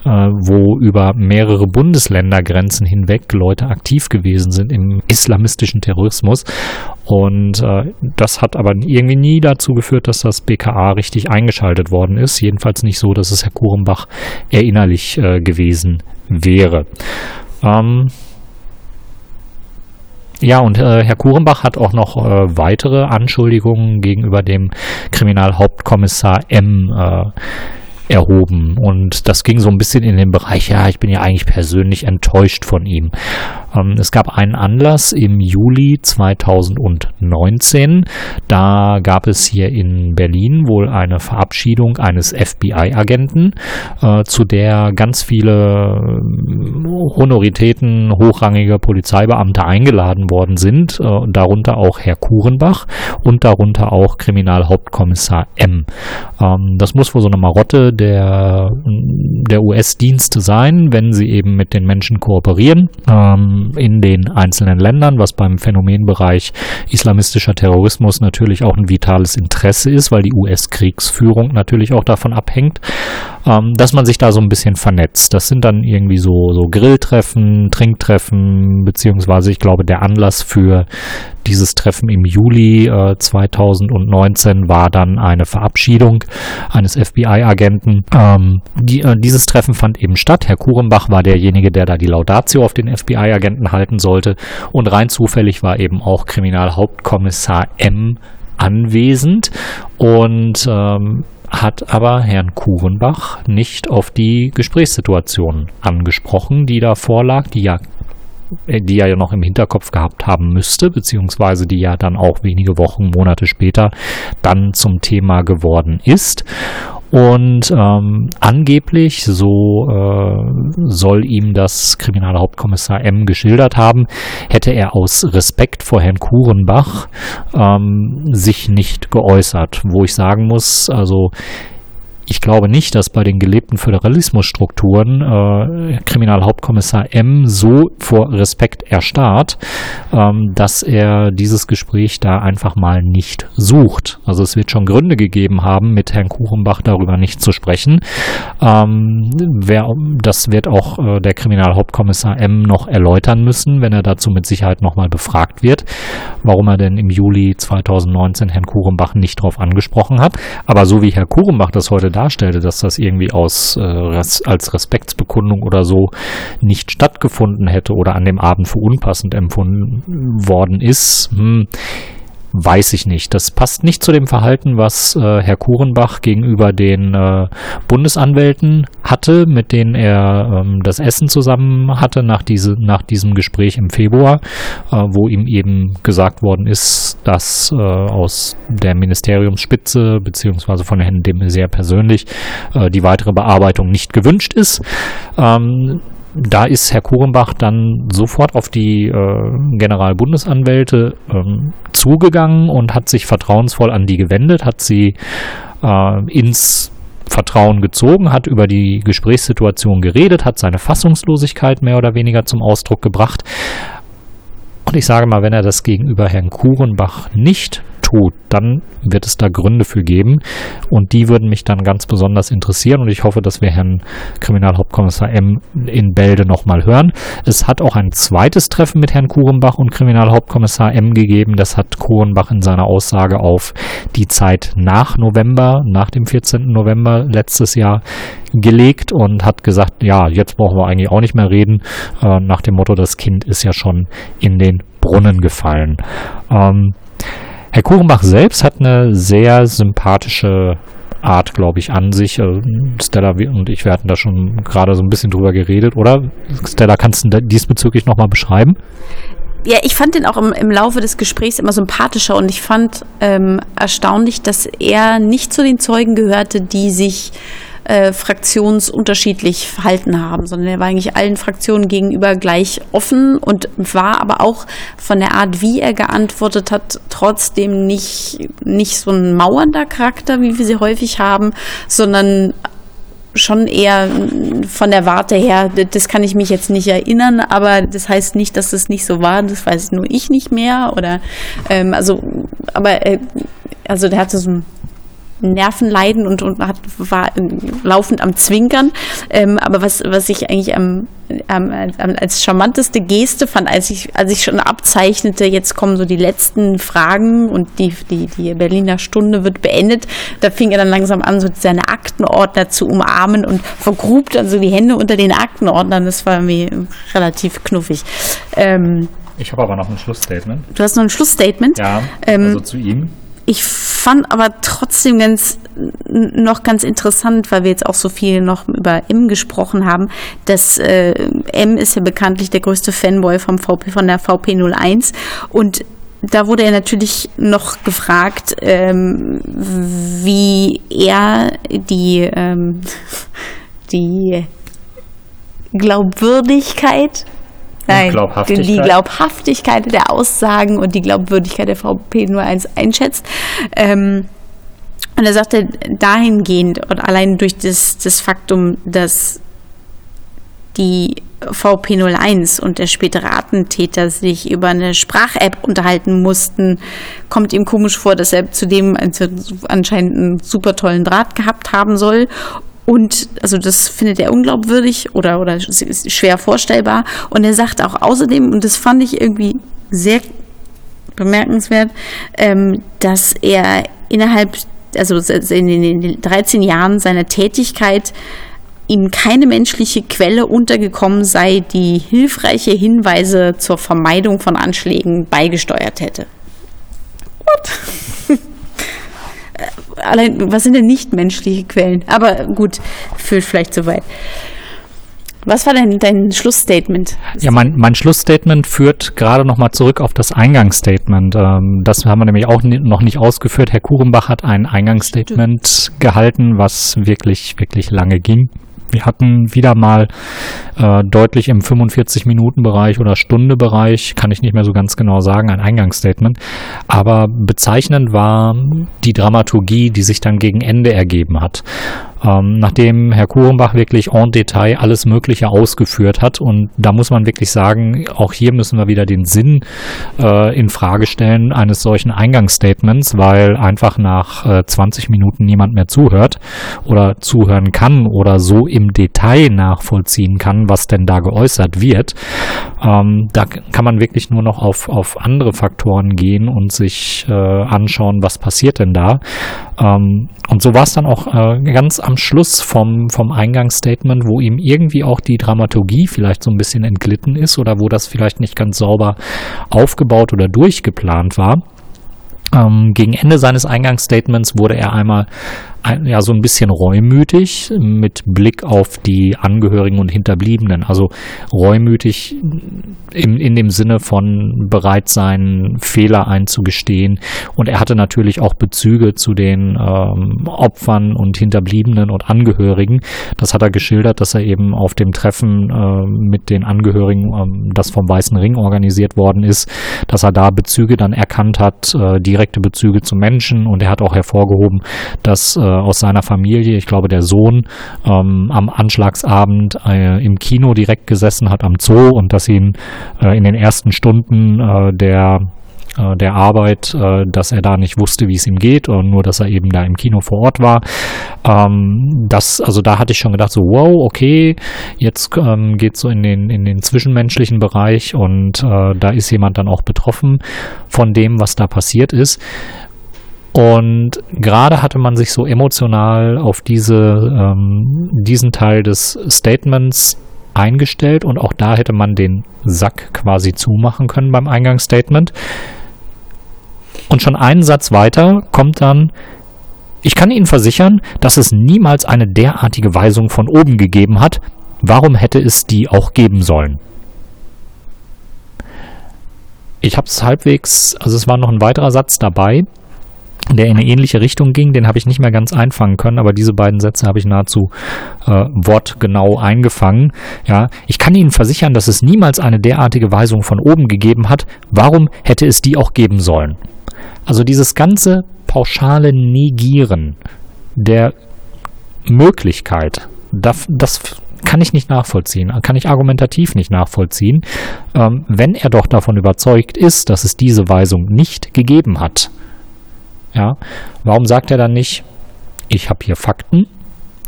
Speaker 2: äh, wo über mehrere Bundesländergrenzen hinweg Leute aktiv gewesen sind im islamistischen Terrorismus. Und äh, das hat aber irgendwie nie dazu geführt, dass das BKA richtig eingeschaltet worden ist. Jedenfalls nicht so, dass es Herr Kurenbach erinnerlich äh, gewesen wäre. Ähm, ja, und äh, Herr Kurenbach hat auch noch äh, weitere Anschuldigungen gegenüber dem Kriminalhauptkommissar M äh, erhoben. Und das ging so ein bisschen in den Bereich, ja, ich bin ja eigentlich persönlich enttäuscht von ihm. Ähm, es gab einen Anlass im Juli 2019. Da gab es hier in Berlin wohl eine Verabschiedung eines FBI-Agenten, äh, zu der ganz viele äh, Honoritäten, hochrangige Polizeibeamte eingeladen worden sind, äh, darunter auch Herr Kurenbach und darunter auch Kriminalhauptkommissar M. Ähm, das muss wohl so eine Marotte der, der US-Dienste sein, wenn sie eben mit den Menschen kooperieren. Ähm, in den einzelnen Ländern, was beim Phänomenbereich islamistischer Terrorismus natürlich auch ein vitales Interesse ist, weil die US-Kriegsführung natürlich auch davon abhängt, ähm, dass man sich da so ein bisschen vernetzt. Das sind dann irgendwie so, so Grilltreffen, Trinktreffen, beziehungsweise ich glaube, der Anlass für dieses Treffen im Juli äh, 2019 war dann eine Verabschiedung eines FBI-Agenten. Ähm, die, äh, dieses Treffen fand eben statt. Herr Kurenbach war derjenige, der da die Laudatio auf den FBI-Agenten halten sollte. Und rein zufällig war eben auch Kriminalhauptkommissar M anwesend und ähm, hat aber Herrn Kurenbach nicht auf die Gesprächssituation angesprochen, die da vorlag, die ja äh, die er ja noch im Hinterkopf gehabt haben müsste, beziehungsweise die ja dann auch wenige Wochen, Monate später dann zum Thema geworden ist. Und ähm, angeblich, so äh, soll ihm das Kriminalhauptkommissar M geschildert haben, hätte er aus Respekt vor Herrn Kurenbach ähm, sich nicht geäußert. Wo ich sagen muss, also ich glaube nicht, dass bei den gelebten Föderalismusstrukturen äh, Kriminalhauptkommissar M so vor Respekt erstarrt, ähm, dass er dieses Gespräch da einfach mal nicht sucht. Also es wird schon Gründe gegeben haben, mit Herrn Kuchenbach darüber nicht zu sprechen. Ähm, wer, das wird auch äh, der Kriminalhauptkommissar M noch erläutern müssen, wenn er dazu mit Sicherheit nochmal befragt wird, warum er denn im Juli 2019 Herrn Kuchenbach nicht darauf angesprochen hat. Aber so wie Herr Kuchenbach das heute darstellte, dass das irgendwie aus äh, als Respektsbekundung oder so nicht stattgefunden hätte oder an dem Abend für unpassend empfunden worden ist, hm, Weiß ich nicht. Das passt nicht zu dem Verhalten, was äh, Herr Kurenbach gegenüber den äh, Bundesanwälten hatte, mit denen er ähm, das Essen zusammen hatte nach, diese, nach diesem Gespräch im Februar, äh, wo ihm eben gesagt worden ist, dass äh, aus der Ministeriumsspitze beziehungsweise von Herrn de Maizière persönlich äh, die weitere Bearbeitung nicht gewünscht ist. Ähm, da ist Herr Kurenbach dann sofort auf die äh, Generalbundesanwälte ähm, zugegangen und hat sich vertrauensvoll an die gewendet, hat sie äh, ins Vertrauen gezogen, hat über die Gesprächssituation geredet, hat seine Fassungslosigkeit mehr oder weniger zum Ausdruck gebracht. Und ich sage mal, wenn er das gegenüber Herrn Kurenbach nicht tut, dann wird es da Gründe für geben und die würden mich dann ganz besonders interessieren und ich hoffe, dass wir Herrn Kriminalhauptkommissar M in Bälde nochmal hören. Es hat auch ein zweites Treffen mit Herrn Kurenbach und Kriminalhauptkommissar M gegeben. Das hat Kurenbach in seiner Aussage auf die Zeit nach November, nach dem 14. November letztes Jahr gelegt und hat gesagt, ja, jetzt brauchen wir eigentlich auch nicht mehr reden, äh, nach dem Motto, das Kind ist ja schon in den Brunnen gefallen. Ähm, Herr Kuchenbach selbst hat eine sehr sympathische Art, glaube ich, an sich. Äh, Stella und ich, wir hatten da schon gerade so ein bisschen drüber geredet, oder? Stella, kannst du diesbezüglich nochmal beschreiben?
Speaker 1: Ja, ich fand den auch im, im Laufe des Gesprächs immer sympathischer und ich fand ähm, erstaunlich, dass er nicht zu den Zeugen gehörte, die sich äh, fraktionsunterschiedlich verhalten haben, sondern er war eigentlich allen Fraktionen gegenüber gleich offen und war aber auch von der Art, wie er geantwortet hat, trotzdem nicht, nicht so ein mauernder Charakter, wie wir sie häufig haben, sondern schon eher von der Warte her, das kann ich mich jetzt nicht erinnern, aber das heißt nicht, dass es nicht so war, das weiß nur ich nicht mehr oder ähm, also aber äh, also der hatte so ein Nervenleiden und, und hat, war laufend am Zwinkern. Ähm, aber was, was ich eigentlich am, am, als charmanteste Geste fand, als ich, als ich schon abzeichnete, jetzt kommen so die letzten Fragen und die, die, die Berliner Stunde wird beendet, da fing er dann langsam an, so seine Aktenordner zu umarmen und vergrub dann so die Hände unter den Aktenordnern. Das war mir relativ knuffig.
Speaker 2: Ähm, ich habe aber noch ein Schlussstatement.
Speaker 1: Du hast noch ein Schlussstatement?
Speaker 2: Ja, ähm, also zu ihm.
Speaker 1: Ich fand aber trotzdem ganz, noch ganz interessant, weil wir jetzt auch so viel noch über M gesprochen haben, dass äh, M ist ja bekanntlich der größte Fanboy vom VP, von der VP01 und da wurde er natürlich noch gefragt, ähm, wie er die, ähm, die Glaubwürdigkeit Nein, Glaubhaftigkeit. die Glaubhaftigkeit der Aussagen und die Glaubwürdigkeit der VP nur eins einschätzt. Ähm, und er sagte dahingehend und allein durch das, das Faktum, dass die VP01 und der spätere Attentäter sich über eine Sprach-App unterhalten mussten, kommt ihm komisch vor, dass er zudem anscheinend einen super tollen Draht gehabt haben soll und also das findet er unglaubwürdig oder, oder schwer vorstellbar. Und er sagt auch außerdem, und das fand ich irgendwie sehr bemerkenswert, ähm, dass er innerhalb, also in den 13 Jahren seiner Tätigkeit ihm keine menschliche Quelle untergekommen sei, die hilfreiche Hinweise zur Vermeidung von Anschlägen beigesteuert hätte. What? Allein, was sind denn nicht menschliche Quellen? Aber gut, führt vielleicht zu weit. Was war denn dein Schlussstatement?
Speaker 2: Ja, mein, mein Schlussstatement führt gerade nochmal zurück auf das Eingangsstatement. Ähm, das haben wir nämlich auch noch nicht ausgeführt. Herr Kurenbach hat ein Eingangsstatement Stimmt. gehalten, was wirklich, wirklich lange ging. Wir hatten wieder mal äh, deutlich im 45-Minuten-Bereich oder Stunde-Bereich, kann ich nicht mehr so ganz genau sagen, ein Eingangsstatement. Aber bezeichnend war die Dramaturgie, die sich dann gegen Ende ergeben hat. Ähm, nachdem Herr Kurenbach wirklich en Detail alles Mögliche ausgeführt hat. Und da muss man wirklich sagen, auch hier müssen wir wieder den Sinn äh, in Frage stellen eines solchen Eingangsstatements, weil einfach nach äh, 20 Minuten niemand mehr zuhört oder zuhören kann oder so im Detail nachvollziehen kann, was denn da geäußert wird. Ähm, da kann man wirklich nur noch auf, auf andere Faktoren gehen und sich äh, anschauen, was passiert denn da. Ähm, und so war es dann auch äh, ganz am Schluss vom, vom Eingangsstatement, wo ihm irgendwie auch die Dramaturgie vielleicht so ein bisschen entglitten ist oder wo das vielleicht nicht ganz sauber aufgebaut oder durchgeplant war. Ähm, gegen Ende seines Eingangsstatements wurde er einmal ja so ein bisschen reumütig mit Blick auf die Angehörigen und Hinterbliebenen. Also reumütig in, in dem Sinne von bereit sein, Fehler einzugestehen. Und er hatte natürlich auch Bezüge zu den ähm, Opfern und Hinterbliebenen und Angehörigen. Das hat er geschildert, dass er eben auf dem Treffen äh, mit den Angehörigen, ähm, das vom Weißen Ring organisiert worden ist, dass er da Bezüge dann erkannt hat, äh, direkte Bezüge zu Menschen. Und er hat auch hervorgehoben, dass äh, aus seiner Familie, ich glaube der Sohn, ähm, am Anschlagsabend äh, im Kino direkt gesessen hat am Zoo und dass ihn äh, in den ersten Stunden äh, der äh, der Arbeit, äh, dass er da nicht wusste, wie es ihm geht und nur, dass er eben da im Kino vor Ort war. Ähm, das, also da hatte ich schon gedacht, so wow, okay, jetzt ähm, geht so in den in den zwischenmenschlichen Bereich und äh, da ist jemand dann auch betroffen von dem, was da passiert ist. Und gerade hatte man sich so emotional auf diese, ähm, diesen Teil des Statements eingestellt und auch da hätte man den Sack quasi zumachen können beim Eingangsstatement. Und schon einen Satz weiter kommt dann, ich kann Ihnen versichern, dass es niemals eine derartige Weisung von oben gegeben hat. Warum hätte es die auch geben sollen? Ich habe es halbwegs, also es war noch ein weiterer Satz dabei, der in eine ähnliche Richtung ging. Den habe ich nicht mehr ganz einfangen können, aber diese beiden Sätze habe ich nahezu äh, wortgenau eingefangen. Ja, ich kann Ihnen versichern, dass es niemals eine derartige Weisung von oben gegeben hat. Warum hätte es die auch geben sollen? Also dieses ganze pauschale Negieren der Möglichkeit, das, das kann ich nicht nachvollziehen, kann ich argumentativ nicht nachvollziehen, ähm, wenn er doch davon überzeugt ist, dass es diese Weisung nicht gegeben hat ja, warum sagt er dann nicht, ich habe hier Fakten,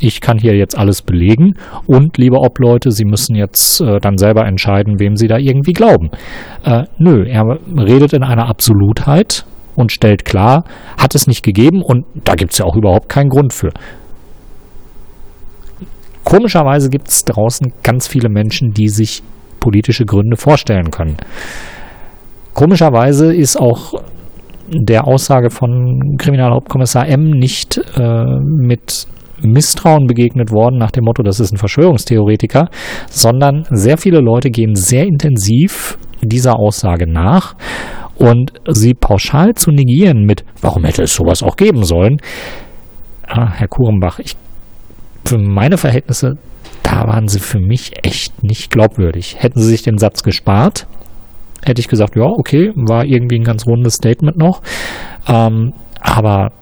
Speaker 2: ich kann hier jetzt alles belegen und liebe Obleute, Sie müssen jetzt äh, dann selber entscheiden, wem Sie da irgendwie glauben. Äh, nö, er redet in einer Absolutheit und stellt klar, hat es nicht gegeben und da gibt es ja auch überhaupt keinen Grund für. Komischerweise gibt es draußen ganz viele Menschen, die sich politische Gründe vorstellen können. Komischerweise ist auch der Aussage von Kriminalhauptkommissar M nicht äh, mit Misstrauen begegnet worden nach dem Motto, das ist ein Verschwörungstheoretiker, sondern sehr viele Leute gehen sehr intensiv dieser Aussage nach und sie pauschal zu negieren mit, warum hätte es sowas auch geben sollen? Ah, Herr Kurenbach, ich, für meine Verhältnisse, da waren sie für mich echt nicht glaubwürdig. Hätten sie sich den Satz gespart, hätte ich gesagt, ja, okay, war irgendwie ein ganz rundes Statement noch. Ähm, aber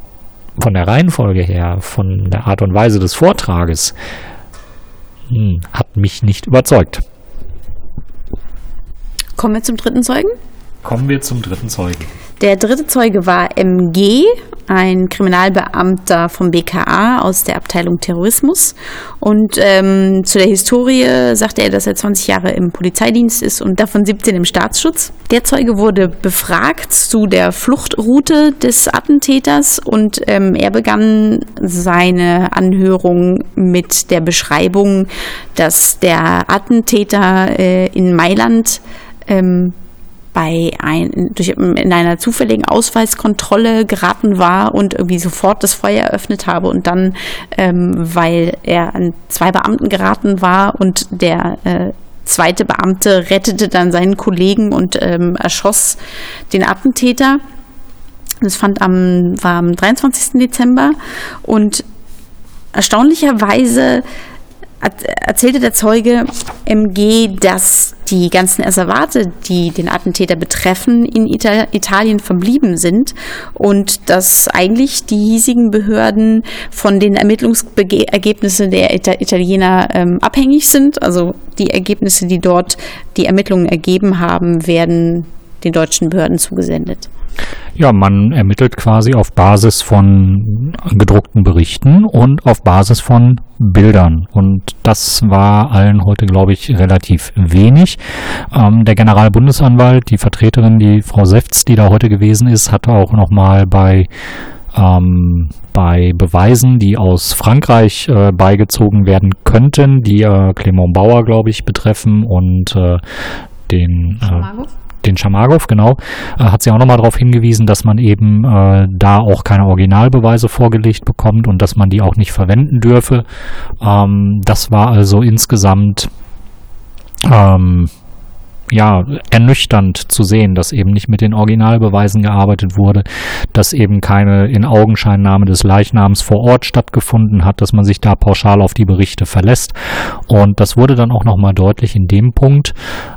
Speaker 2: von der Reihenfolge her, von der Art und Weise des Vortrages, hm, hat mich nicht überzeugt.
Speaker 1: Kommen wir zum dritten Zeugen?
Speaker 2: Kommen wir zum dritten Zeugen.
Speaker 1: Der dritte Zeuge war MG, ein Kriminalbeamter vom BKA aus der Abteilung Terrorismus. Und ähm, zu der Historie sagte er, dass er 20 Jahre im Polizeidienst ist und davon 17 im Staatsschutz. Der Zeuge wurde befragt zu der Fluchtroute des Attentäters und ähm, er begann seine Anhörung mit der Beschreibung, dass der Attentäter äh, in Mailand ähm, bei ein, durch, in einer zufälligen Ausweiskontrolle geraten war und irgendwie sofort das Feuer eröffnet habe und dann, ähm, weil er an zwei Beamten geraten war und der äh, zweite Beamte rettete dann seinen Kollegen und ähm, erschoss den Attentäter. Das fand am, war am 23. Dezember und erstaunlicherweise erzählte der Zeuge MG, dass die ganzen Erservate, die den Attentäter betreffen, in Italien verblieben sind und dass eigentlich die hiesigen Behörden von den Ermittlungsergebnissen der Italiener ähm, abhängig sind. Also die Ergebnisse, die dort die Ermittlungen ergeben haben, werden den deutschen Behörden zugesendet.
Speaker 2: Ja, man ermittelt quasi auf Basis von gedruckten Berichten und auf Basis von Bildern. Und das war allen heute, glaube ich, relativ wenig. Ähm, der Generalbundesanwalt, die Vertreterin, die Frau Sefts, die da heute gewesen ist, hatte auch nochmal bei ähm, bei Beweisen, die aus Frankreich äh, beigezogen werden könnten, die äh, Clement Bauer, glaube ich, betreffen und äh, den äh, den Schamagow, genau, äh, hat sie auch nochmal darauf hingewiesen, dass man eben äh, da auch keine Originalbeweise vorgelegt bekommt und dass man die auch nicht verwenden dürfe. Ähm, das war also insgesamt ähm, ja, ernüchternd zu sehen, dass eben nicht mit den Originalbeweisen gearbeitet wurde, dass eben keine in Augenscheinnahme des Leichnams vor Ort stattgefunden hat, dass man sich da pauschal auf die Berichte verlässt. Und das wurde dann auch nochmal deutlich in dem Punkt,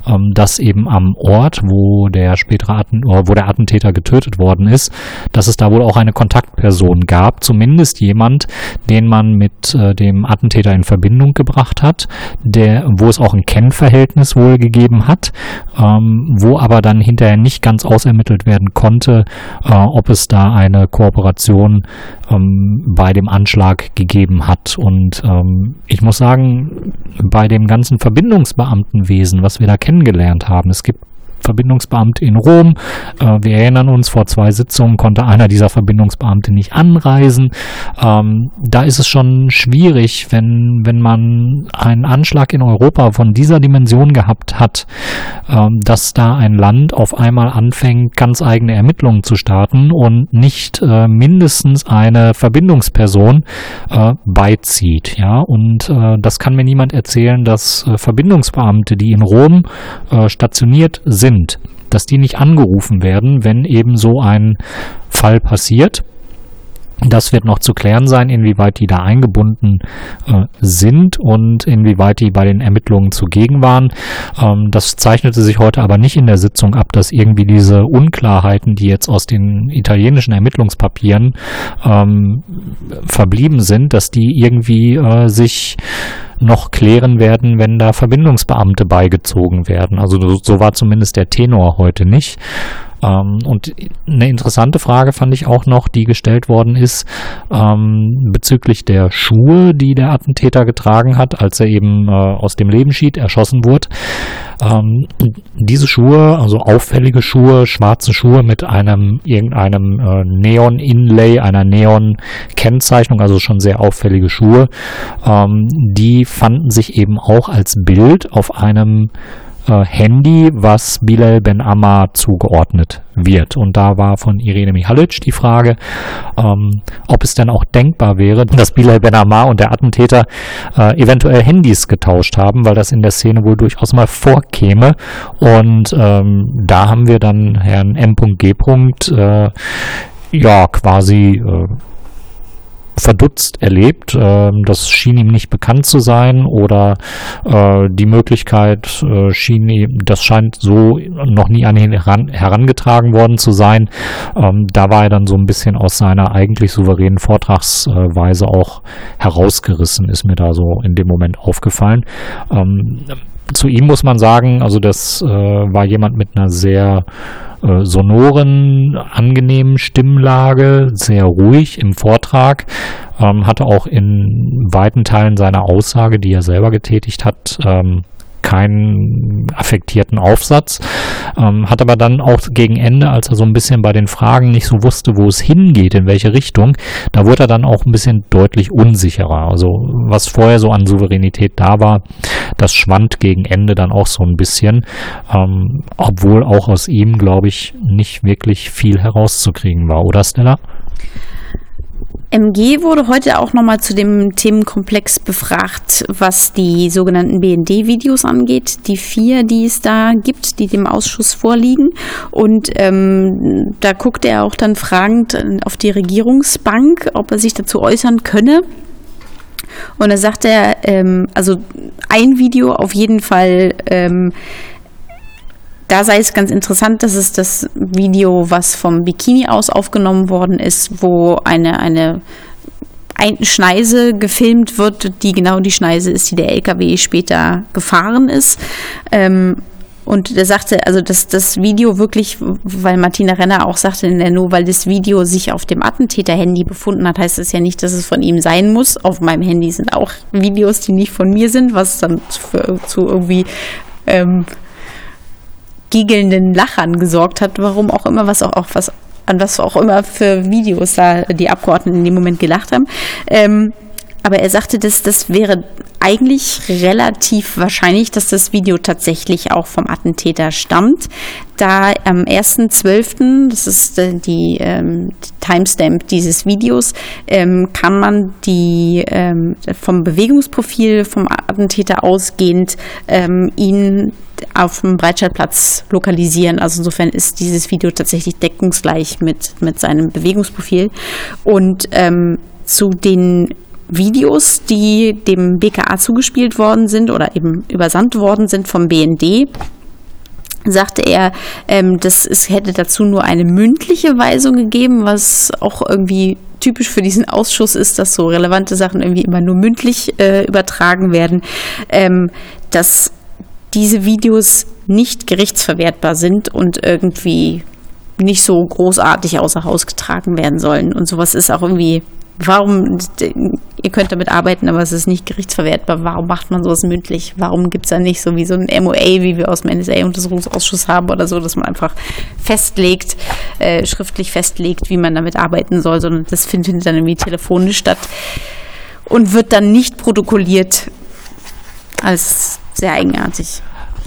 Speaker 2: ähm, dass eben am Ort, wo der spätere Atten wo der Attentäter getötet worden ist, dass es da wohl auch eine Kontaktperson gab, zumindest jemand, den man mit äh, dem Attentäter in Verbindung gebracht hat, der, wo es auch ein Kennverhältnis wohl gegeben hat, ähm, wo aber dann hinterher nicht ganz ausermittelt werden konnte, äh, ob es da eine Kooperation ähm, bei dem Anschlag gegeben hat. Und ähm, ich muss sagen, bei dem ganzen Verbindungsbeamtenwesen, was wir da kennengelernt haben, es gibt Verbindungsbeamte in Rom. Äh, wir erinnern uns, vor zwei Sitzungen konnte einer dieser Verbindungsbeamte nicht anreisen. Ähm, da ist es schon schwierig, wenn, wenn man einen Anschlag in Europa von dieser Dimension gehabt hat, ähm, dass da ein Land auf einmal anfängt, ganz eigene Ermittlungen zu starten und nicht äh, mindestens eine Verbindungsperson äh, beizieht. Ja, und äh, das kann mir niemand erzählen, dass äh, Verbindungsbeamte, die in Rom äh, stationiert sind, sind, dass die nicht angerufen werden, wenn eben so ein Fall passiert. Das wird noch zu klären sein, inwieweit die da eingebunden äh, sind und inwieweit die bei den Ermittlungen zugegen waren. Ähm, das zeichnete sich heute aber nicht in der Sitzung ab, dass irgendwie diese Unklarheiten, die jetzt aus den italienischen Ermittlungspapieren ähm, verblieben sind, dass die irgendwie äh, sich noch klären werden, wenn da Verbindungsbeamte beigezogen werden. Also so war zumindest der Tenor heute nicht. Ähm, und eine interessante Frage fand ich auch noch, die gestellt worden ist ähm, bezüglich der Schuhe, die der Attentäter getragen hat, als er eben äh, aus dem Leben schied, erschossen wurde. Ähm, diese Schuhe, also auffällige Schuhe, schwarze Schuhe mit einem irgendeinem äh, Neon-Inlay, einer Neon-Kennzeichnung, also schon sehr auffällige Schuhe, ähm, die fanden sich eben auch als Bild auf einem äh, Handy, was Bilal Ben Ammar zugeordnet wird. Und da war von Irene Mihalic die Frage, ähm, ob es denn auch denkbar wäre, dass Bilal Ben Ammar und der Attentäter äh, eventuell Handys getauscht haben, weil das in der Szene wohl durchaus mal vorkäme. Und ähm, da haben wir dann Herrn M.G. Äh, ja quasi äh, verdutzt erlebt. Ähm, das schien ihm nicht bekannt zu sein oder äh, die Möglichkeit äh, schien ihm, das scheint so noch nie an ihn heran, herangetragen worden zu sein. Ähm, da war er dann so ein bisschen aus seiner eigentlich souveränen Vortragsweise auch herausgerissen, ist mir da so in dem Moment aufgefallen. Ähm, zu ihm muss man sagen, also das äh, war jemand mit einer sehr äh, sonoren, angenehmen Stimmlage, sehr ruhig im Vortrag, ähm, hatte auch in weiten Teilen seiner Aussage, die er selber getätigt hat, ähm, keinen affektierten Aufsatz, ähm, hat aber dann auch gegen Ende, als er so ein bisschen bei den Fragen nicht so wusste, wo es hingeht, in welche Richtung, da wurde er dann auch ein bisschen deutlich unsicherer. Also was vorher so an Souveränität da war, das schwand gegen Ende dann auch so ein bisschen, ähm, obwohl auch aus ihm, glaube ich, nicht wirklich viel herauszukriegen war, oder Stella?
Speaker 1: MG wurde heute auch nochmal zu dem Themenkomplex befragt, was die sogenannten BND-Videos angeht, die vier, die es da gibt, die dem Ausschuss vorliegen. Und ähm, da guckt er auch dann fragend auf die Regierungsbank, ob er sich dazu äußern könne. Und da sagt er, ähm, also ein Video auf jeden Fall ähm, da sei es ganz interessant, dass es das Video, was vom Bikini aus aufgenommen worden ist, wo eine, eine Schneise gefilmt wird, die genau die Schneise ist, die der LKW später gefahren ist. Ähm, und der sagte, also dass das Video wirklich, weil Martina Renner auch sagte, nur weil das Video sich auf dem Attentäter-Handy befunden hat, heißt das ja nicht, dass es von ihm sein muss. Auf meinem Handy sind auch Videos, die nicht von mir sind, was dann für, zu irgendwie ähm, giggelnden Lachern gesorgt hat, warum auch immer, was auch, auch was an was auch immer für Videos da die Abgeordneten in dem Moment gelacht haben. Ähm, aber er sagte, dass das wäre eigentlich relativ wahrscheinlich, dass das Video tatsächlich auch vom Attentäter stammt, da am 1.12., das ist äh, die ähm, Timestamp dieses Videos, ähm, kann man die ähm, vom Bewegungsprofil vom Attentäter ausgehend ähm, ihn auf dem Breitscheidplatz lokalisieren. Also insofern ist dieses Video tatsächlich deckungsgleich mit, mit seinem Bewegungsprofil. Und ähm, zu den Videos, die dem BKA zugespielt worden sind oder eben übersandt worden sind vom BND, sagte er, ähm, dass es hätte dazu nur eine mündliche Weisung gegeben, was auch irgendwie typisch für diesen Ausschuss ist, dass so relevante Sachen irgendwie immer nur mündlich äh, übertragen werden, ähm, dass diese Videos nicht gerichtsverwertbar sind und irgendwie nicht so großartig außer Haus getragen werden sollen. Und sowas ist auch irgendwie, warum, ihr könnt damit arbeiten, aber es ist nicht gerichtsverwertbar. Warum macht man sowas mündlich? Warum gibt es da nicht so wie so ein MOA, wie wir aus dem NSA-Untersuchungsausschuss haben oder so, dass man einfach festlegt, äh, schriftlich festlegt, wie man damit arbeiten soll, sondern das findet dann irgendwie telefonisch statt und wird dann nicht protokolliert als sehr eigenartig.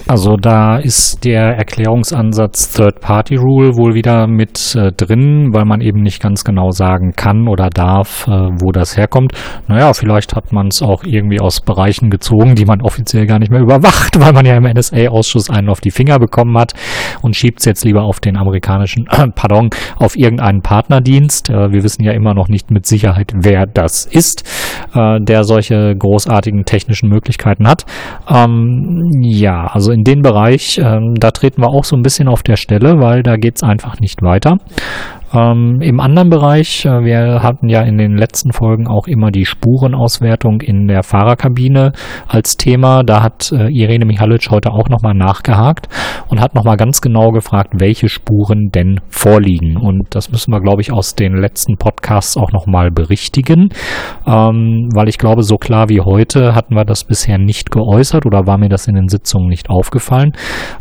Speaker 2: Also da ist der Erklärungsansatz Third-Party-Rule wohl wieder mit äh, drin, weil man eben nicht ganz genau sagen kann oder darf, äh, wo das herkommt. Naja, vielleicht hat man es auch irgendwie aus Bereichen gezogen, die man offiziell gar nicht mehr überwacht, weil man ja im NSA-Ausschuss einen auf die Finger bekommen hat und schiebt es jetzt lieber auf den amerikanischen, äh, pardon, auf irgendeinen Partnerdienst. Äh, wir wissen ja immer noch nicht mit Sicherheit, wer das ist, äh, der solche großartigen technischen Möglichkeiten hat. Ähm, ja, also in den Bereich, ähm, da treten wir auch so ein bisschen auf der Stelle, weil da geht es einfach nicht weiter. Ähm, Im anderen Bereich, äh, wir hatten ja in den letzten Folgen auch immer die Spurenauswertung in der Fahrerkabine als Thema. Da hat äh, Irene Michalic heute auch nochmal nachgehakt und hat nochmal ganz genau gefragt, welche Spuren denn vorliegen. Und das müssen wir, glaube ich, aus den letzten Podcasts auch nochmal berichtigen, ähm, weil ich glaube, so klar wie heute hatten wir das bisher nicht geäußert oder war mir das in den Sitzungen nicht aufgefallen.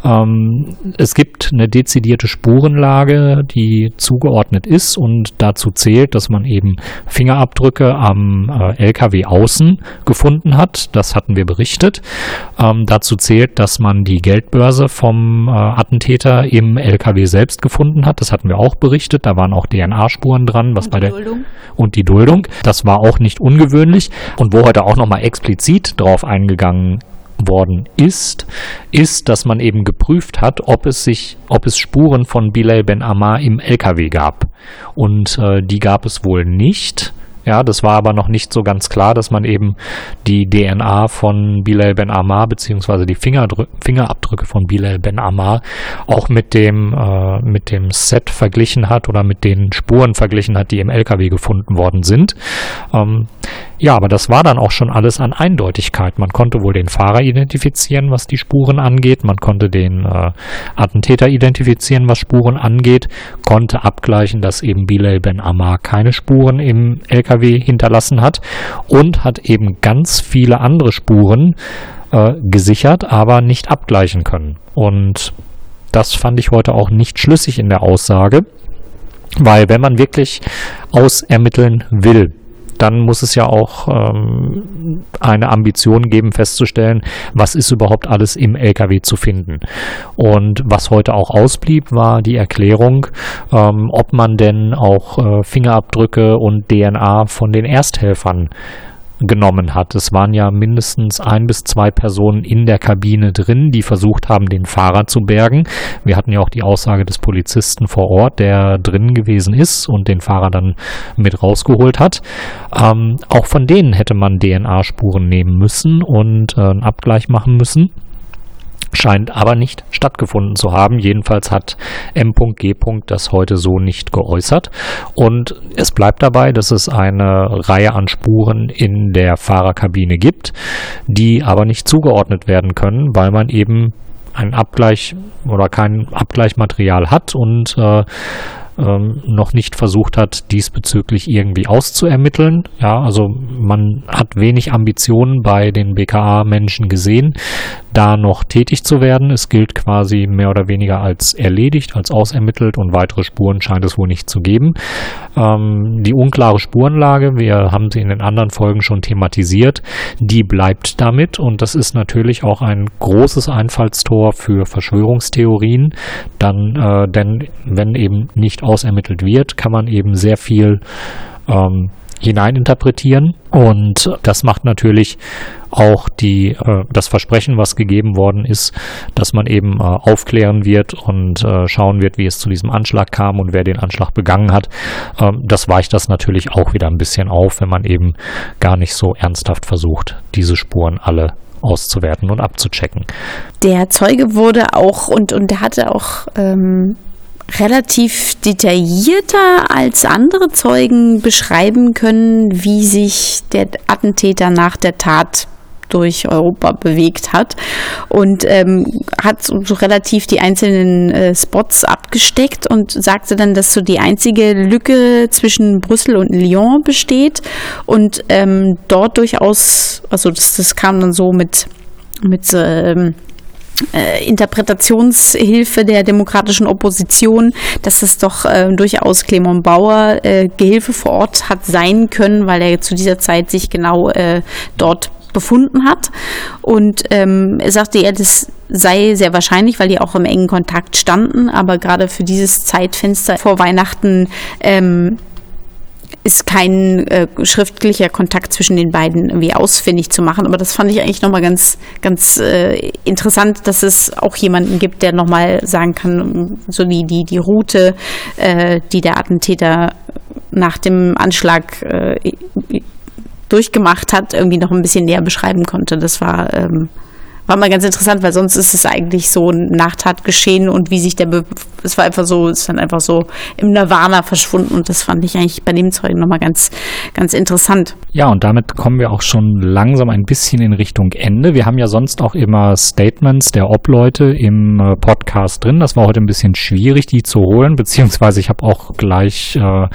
Speaker 2: Ähm, es gibt eine dezidierte Spurenlage, die zugeordnet zugeordnet ist und dazu zählt, dass man eben Fingerabdrücke am äh, LKW außen gefunden hat. Das hatten wir berichtet. Ähm, dazu zählt, dass man die Geldbörse vom äh, Attentäter im LKW selbst gefunden hat. Das hatten wir auch berichtet. Da waren auch DNA-Spuren dran, was und bei der Duldung. und die Duldung. Das war auch nicht ungewöhnlich und wo heute auch nochmal explizit drauf eingegangen worden ist, ist, dass man eben geprüft hat, ob es sich, ob es Spuren von Bilal Ben Ammar im LKW gab. Und äh, die gab es wohl nicht. Ja, das war aber noch nicht so ganz klar, dass man eben die DNA von Bilal Ben Ammar beziehungsweise die Fingerabdrücke von Bilal Ben Ammar auch mit dem äh, mit dem Set verglichen hat oder mit den Spuren verglichen hat, die im LKW gefunden worden sind. Ähm, ja, aber das war dann auch schon alles an Eindeutigkeit. Man konnte wohl den Fahrer identifizieren, was die Spuren angeht. Man konnte den äh, Attentäter identifizieren, was Spuren angeht. Konnte abgleichen, dass eben Bilal Ben Ammar keine Spuren im LKW hinterlassen hat. Und hat eben ganz viele andere Spuren äh, gesichert, aber nicht abgleichen können. Und das fand ich heute auch nicht schlüssig in der Aussage. Weil wenn man wirklich ausermitteln will, dann muss es ja auch ähm, eine Ambition geben, festzustellen, was ist überhaupt alles im LKW zu finden. Und was heute auch ausblieb, war die Erklärung, ähm, ob man denn auch äh, Fingerabdrücke und DNA von den Ersthelfern genommen hat. Es waren ja mindestens ein bis zwei Personen in der Kabine drin, die versucht haben, den Fahrer zu bergen. Wir hatten ja auch die Aussage des Polizisten vor Ort, der drin gewesen ist und den Fahrer dann mit rausgeholt hat. Ähm, auch von denen hätte man DNA-Spuren nehmen müssen und äh, einen Abgleich machen müssen scheint aber nicht stattgefunden zu haben. Jedenfalls hat M.G. das heute so nicht geäußert. Und es bleibt dabei, dass es eine Reihe an Spuren in der Fahrerkabine gibt, die aber nicht zugeordnet werden können, weil man eben einen Abgleich oder kein Abgleichmaterial hat und äh, ähm, noch nicht versucht hat, diesbezüglich irgendwie auszuermitteln. Ja, also man hat wenig Ambitionen bei den BKA-Menschen gesehen, da noch tätig zu werden. Es gilt quasi mehr oder weniger als erledigt, als ausermittelt und weitere Spuren scheint es wohl nicht zu geben. Ähm, die unklare Spurenlage, wir haben sie in den anderen Folgen schon thematisiert, die bleibt damit und das ist natürlich auch ein großes Einfallstor für Verschwörungstheorien. Dann, äh, denn wenn eben nicht ausermittelt wird, kann man eben sehr viel ähm, hineininterpretieren. Und das macht natürlich auch die, äh, das Versprechen, was gegeben worden ist, dass man eben äh, aufklären wird und äh, schauen wird, wie es zu diesem Anschlag kam und wer den Anschlag begangen hat. Ähm, das weicht das natürlich auch wieder ein bisschen auf, wenn man eben gar nicht so ernsthaft versucht, diese Spuren alle auszuwerten und abzuchecken.
Speaker 1: Der Zeuge wurde auch und, und hatte auch ähm, relativ detaillierter als andere Zeugen beschreiben können, wie sich der Attentäter nach der Tat durch Europa bewegt hat und ähm, hat so, relativ die einzelnen äh, Spots abgesteckt und sagte dann, dass so die einzige Lücke zwischen Brüssel und Lyon besteht und ähm, dort durchaus, also das, das kam dann so mit mit ähm, äh, Interpretationshilfe der demokratischen Opposition, dass es doch äh, durchaus Clement Bauer äh, Gehilfe vor Ort hat sein können, weil er zu dieser Zeit sich genau äh, dort befunden hat. Und ähm, er sagte, ja, das sei sehr wahrscheinlich, weil die auch im engen Kontakt standen, aber gerade für dieses Zeitfenster vor Weihnachten ähm, ist kein äh, schriftlicher Kontakt zwischen den beiden irgendwie ausfindig zu machen. Aber das fand ich eigentlich nochmal ganz, ganz äh, interessant, dass es auch jemanden gibt, der nochmal sagen kann, so die, die, die Route, äh, die der Attentäter nach dem Anschlag äh, durchgemacht hat, irgendwie noch ein bisschen näher beschreiben konnte. Das war ähm, war mal ganz interessant, weil sonst ist es eigentlich so ein Nachtatgeschehen und wie sich der, Be es war einfach so, ist dann einfach so im Nirvana verschwunden und das fand ich eigentlich bei dem Zeugen nochmal ganz, ganz interessant.
Speaker 2: Ja, und damit kommen wir auch schon langsam ein bisschen in Richtung Ende. Wir haben ja sonst auch immer Statements der Obleute im äh, Podcast drin. Das war heute ein bisschen schwierig, die zu holen, beziehungsweise ich habe auch gleich äh,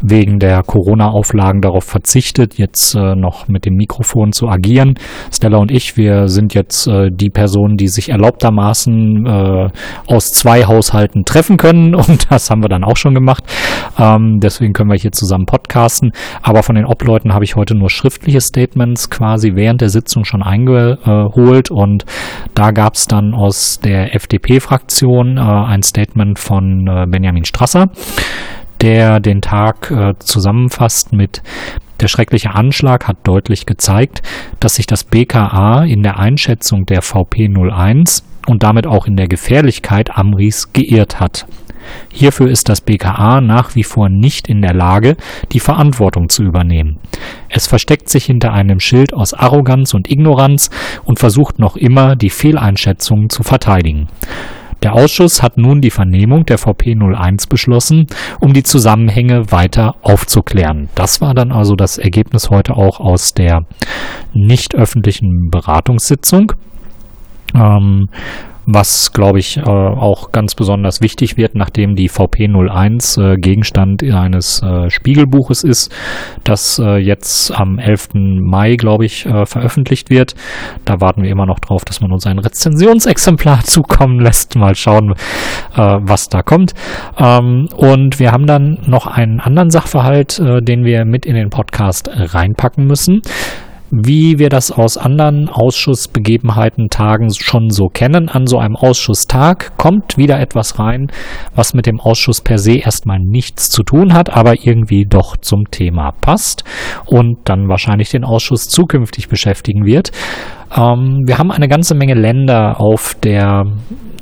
Speaker 2: wegen der Corona-Auflagen darauf verzichtet, jetzt äh, noch mit dem Mikrofon zu agieren. Stella und ich, wir sind jetzt äh, die Personen, die sich erlaubtermaßen äh, aus zwei Haushalten treffen können. Und das haben wir dann auch schon gemacht. Ähm, deswegen können wir hier zusammen podcasten. Aber von den Obleuten habe ich heute nur schriftliche Statements quasi während der Sitzung schon eingeholt. Und da gab es dann aus der FDP-Fraktion äh, ein Statement von äh, Benjamin Strasser der den Tag äh, zusammenfasst mit der schreckliche Anschlag hat deutlich gezeigt, dass sich das BKA in der Einschätzung der VP 01 und damit auch in der Gefährlichkeit Amris geirrt hat. Hierfür ist das BKA nach wie vor nicht in der Lage, die Verantwortung zu übernehmen. Es versteckt sich hinter einem Schild aus Arroganz und Ignoranz und versucht noch immer, die Fehleinschätzungen zu verteidigen. Der Ausschuss hat nun die Vernehmung der VP 01 beschlossen, um die Zusammenhänge weiter aufzuklären. Das war dann also das Ergebnis heute auch aus der nicht öffentlichen Beratungssitzung. Ähm, was, glaube ich, äh, auch ganz besonders wichtig wird, nachdem die VP01 äh, Gegenstand eines äh, Spiegelbuches ist, das äh, jetzt am 11. Mai, glaube ich, äh, veröffentlicht wird. Da warten wir immer noch drauf, dass man uns ein Rezensionsexemplar zukommen lässt. Mal schauen, äh, was da kommt. Ähm, und wir haben dann noch einen anderen Sachverhalt, den wir mit in den Podcast reinpacken müssen wie wir das aus anderen Ausschussbegebenheiten Tagen schon so kennen. An so einem Ausschusstag kommt wieder etwas rein, was mit dem Ausschuss per se erstmal nichts zu tun hat, aber irgendwie doch zum Thema passt und dann wahrscheinlich den Ausschuss zukünftig beschäftigen wird. Ähm, wir haben eine ganze Menge Länder auf der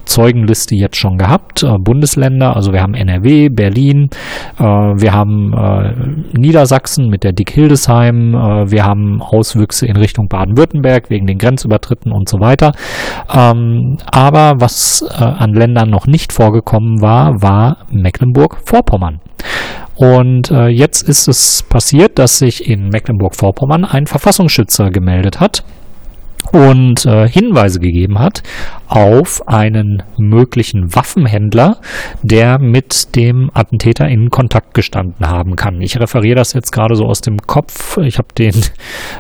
Speaker 2: Zeugenliste jetzt schon gehabt. Äh, Bundesländer, also wir haben NRW, Berlin, äh, wir haben äh, Niedersachsen mit der Dick Hildesheim, wir haben Auswüchse in Richtung Baden-Württemberg wegen den Grenzübertritten und so weiter. Ähm, aber was an Ländern noch nicht vorgekommen war, war Mecklenburg-Vorpommern. Und jetzt ist es passiert, dass sich in Mecklenburg-Vorpommern ein Verfassungsschützer gemeldet hat und äh, Hinweise gegeben hat auf einen möglichen Waffenhändler, der mit dem Attentäter in Kontakt gestanden haben kann. Ich referiere das jetzt gerade so aus dem Kopf. Ich habe den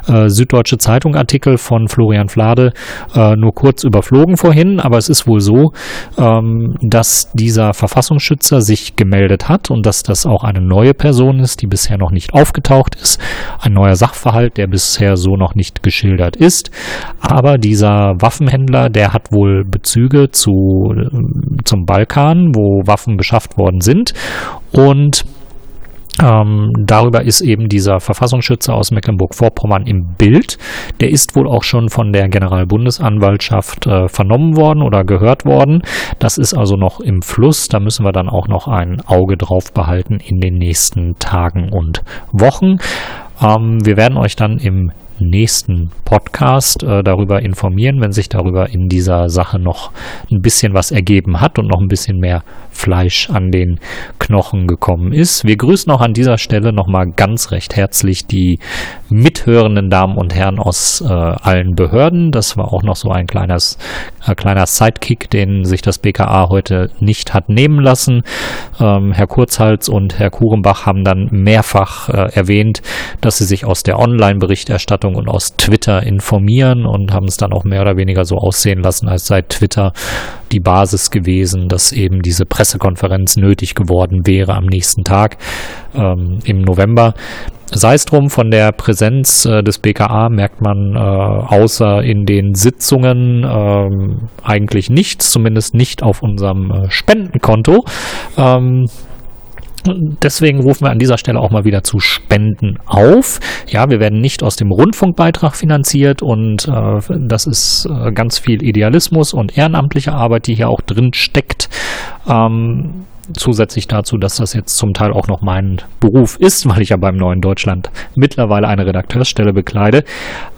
Speaker 2: äh, Süddeutsche Zeitung Artikel von Florian Flade äh, nur kurz überflogen vorhin, aber es ist wohl so, ähm, dass dieser Verfassungsschützer sich gemeldet hat und dass das auch eine neue Person ist, die bisher noch nicht aufgetaucht ist. Ein neuer Sachverhalt, der bisher so noch nicht geschildert ist. Aber dieser Waffenhändler, der hat wohl Bezüge zu, zum Balkan, wo Waffen beschafft worden sind. Und ähm, darüber ist eben dieser Verfassungsschützer aus Mecklenburg-Vorpommern im Bild. Der ist wohl auch schon von der Generalbundesanwaltschaft äh, vernommen worden oder gehört worden. Das ist also noch im Fluss. Da müssen wir dann auch noch ein Auge drauf behalten in den nächsten Tagen und Wochen. Ähm, wir werden euch dann im nächsten Podcast äh, darüber informieren, wenn sich darüber in dieser Sache noch ein bisschen was ergeben hat und noch ein bisschen mehr Fleisch an den Knochen gekommen ist. Wir grüßen auch an dieser Stelle nochmal ganz recht herzlich die mithörenden Damen und Herren aus äh, allen Behörden. Das war auch noch so ein kleines, äh, kleiner Sidekick, den sich das BKA heute nicht hat nehmen lassen. Ähm, Herr Kurzhals und Herr Kurenbach haben dann mehrfach äh, erwähnt, dass sie sich aus der Online-Berichterstattung und aus Twitter informieren und haben es dann auch mehr oder weniger so aussehen lassen, als sei Twitter die Basis gewesen, dass eben diese Pressekonferenz nötig geworden wäre am nächsten Tag ähm, im November. Sei es drum, von der Präsenz äh, des BKA merkt man äh, außer in den Sitzungen äh, eigentlich nichts, zumindest nicht auf unserem äh, Spendenkonto. Ähm, Deswegen rufen wir an dieser Stelle auch mal wieder zu Spenden auf. Ja, wir werden nicht aus dem Rundfunkbeitrag finanziert und äh, das ist äh, ganz viel Idealismus und ehrenamtliche Arbeit, die hier auch drin steckt. Ähm, zusätzlich dazu, dass das jetzt zum Teil auch noch mein Beruf ist, weil ich ja beim Neuen Deutschland mittlerweile eine Redakteursstelle bekleide.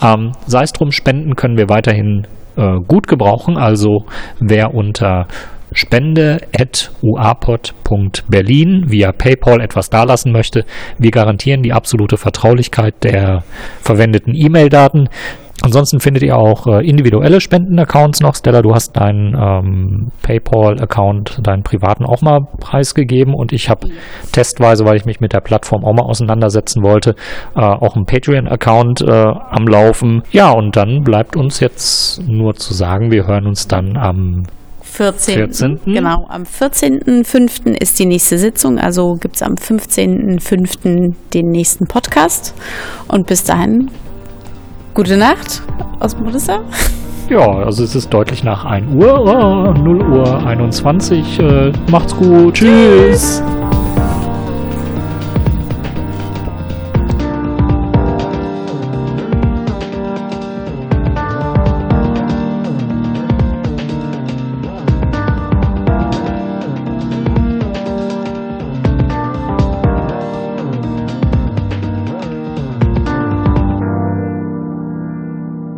Speaker 2: Ähm, sei es drum, Spenden können wir weiterhin äh, gut gebrauchen. Also wer unter spende.uapod.berlin via PayPal etwas dalassen möchte. Wir garantieren die absolute Vertraulichkeit der verwendeten E-Mail-Daten. Ansonsten findet ihr auch äh, individuelle Spenden-Accounts noch. Stella, du hast deinen ähm, PayPal-Account, deinen privaten auch mal preisgegeben und ich habe testweise, weil ich mich mit der Plattform auch mal auseinandersetzen wollte, äh, auch einen Patreon-Account äh, am Laufen. Ja, und dann bleibt uns jetzt nur zu sagen, wir hören uns dann am
Speaker 1: 14. 14. Genau, am 14.05. ist die nächste Sitzung, also gibt es am 15.05. den nächsten Podcast. Und bis dahin, gute Nacht aus Modessa.
Speaker 2: Ja, also es ist deutlich nach 1 Uhr, oh, 0 Uhr 21. Äh, macht's gut, tschüss. tschüss.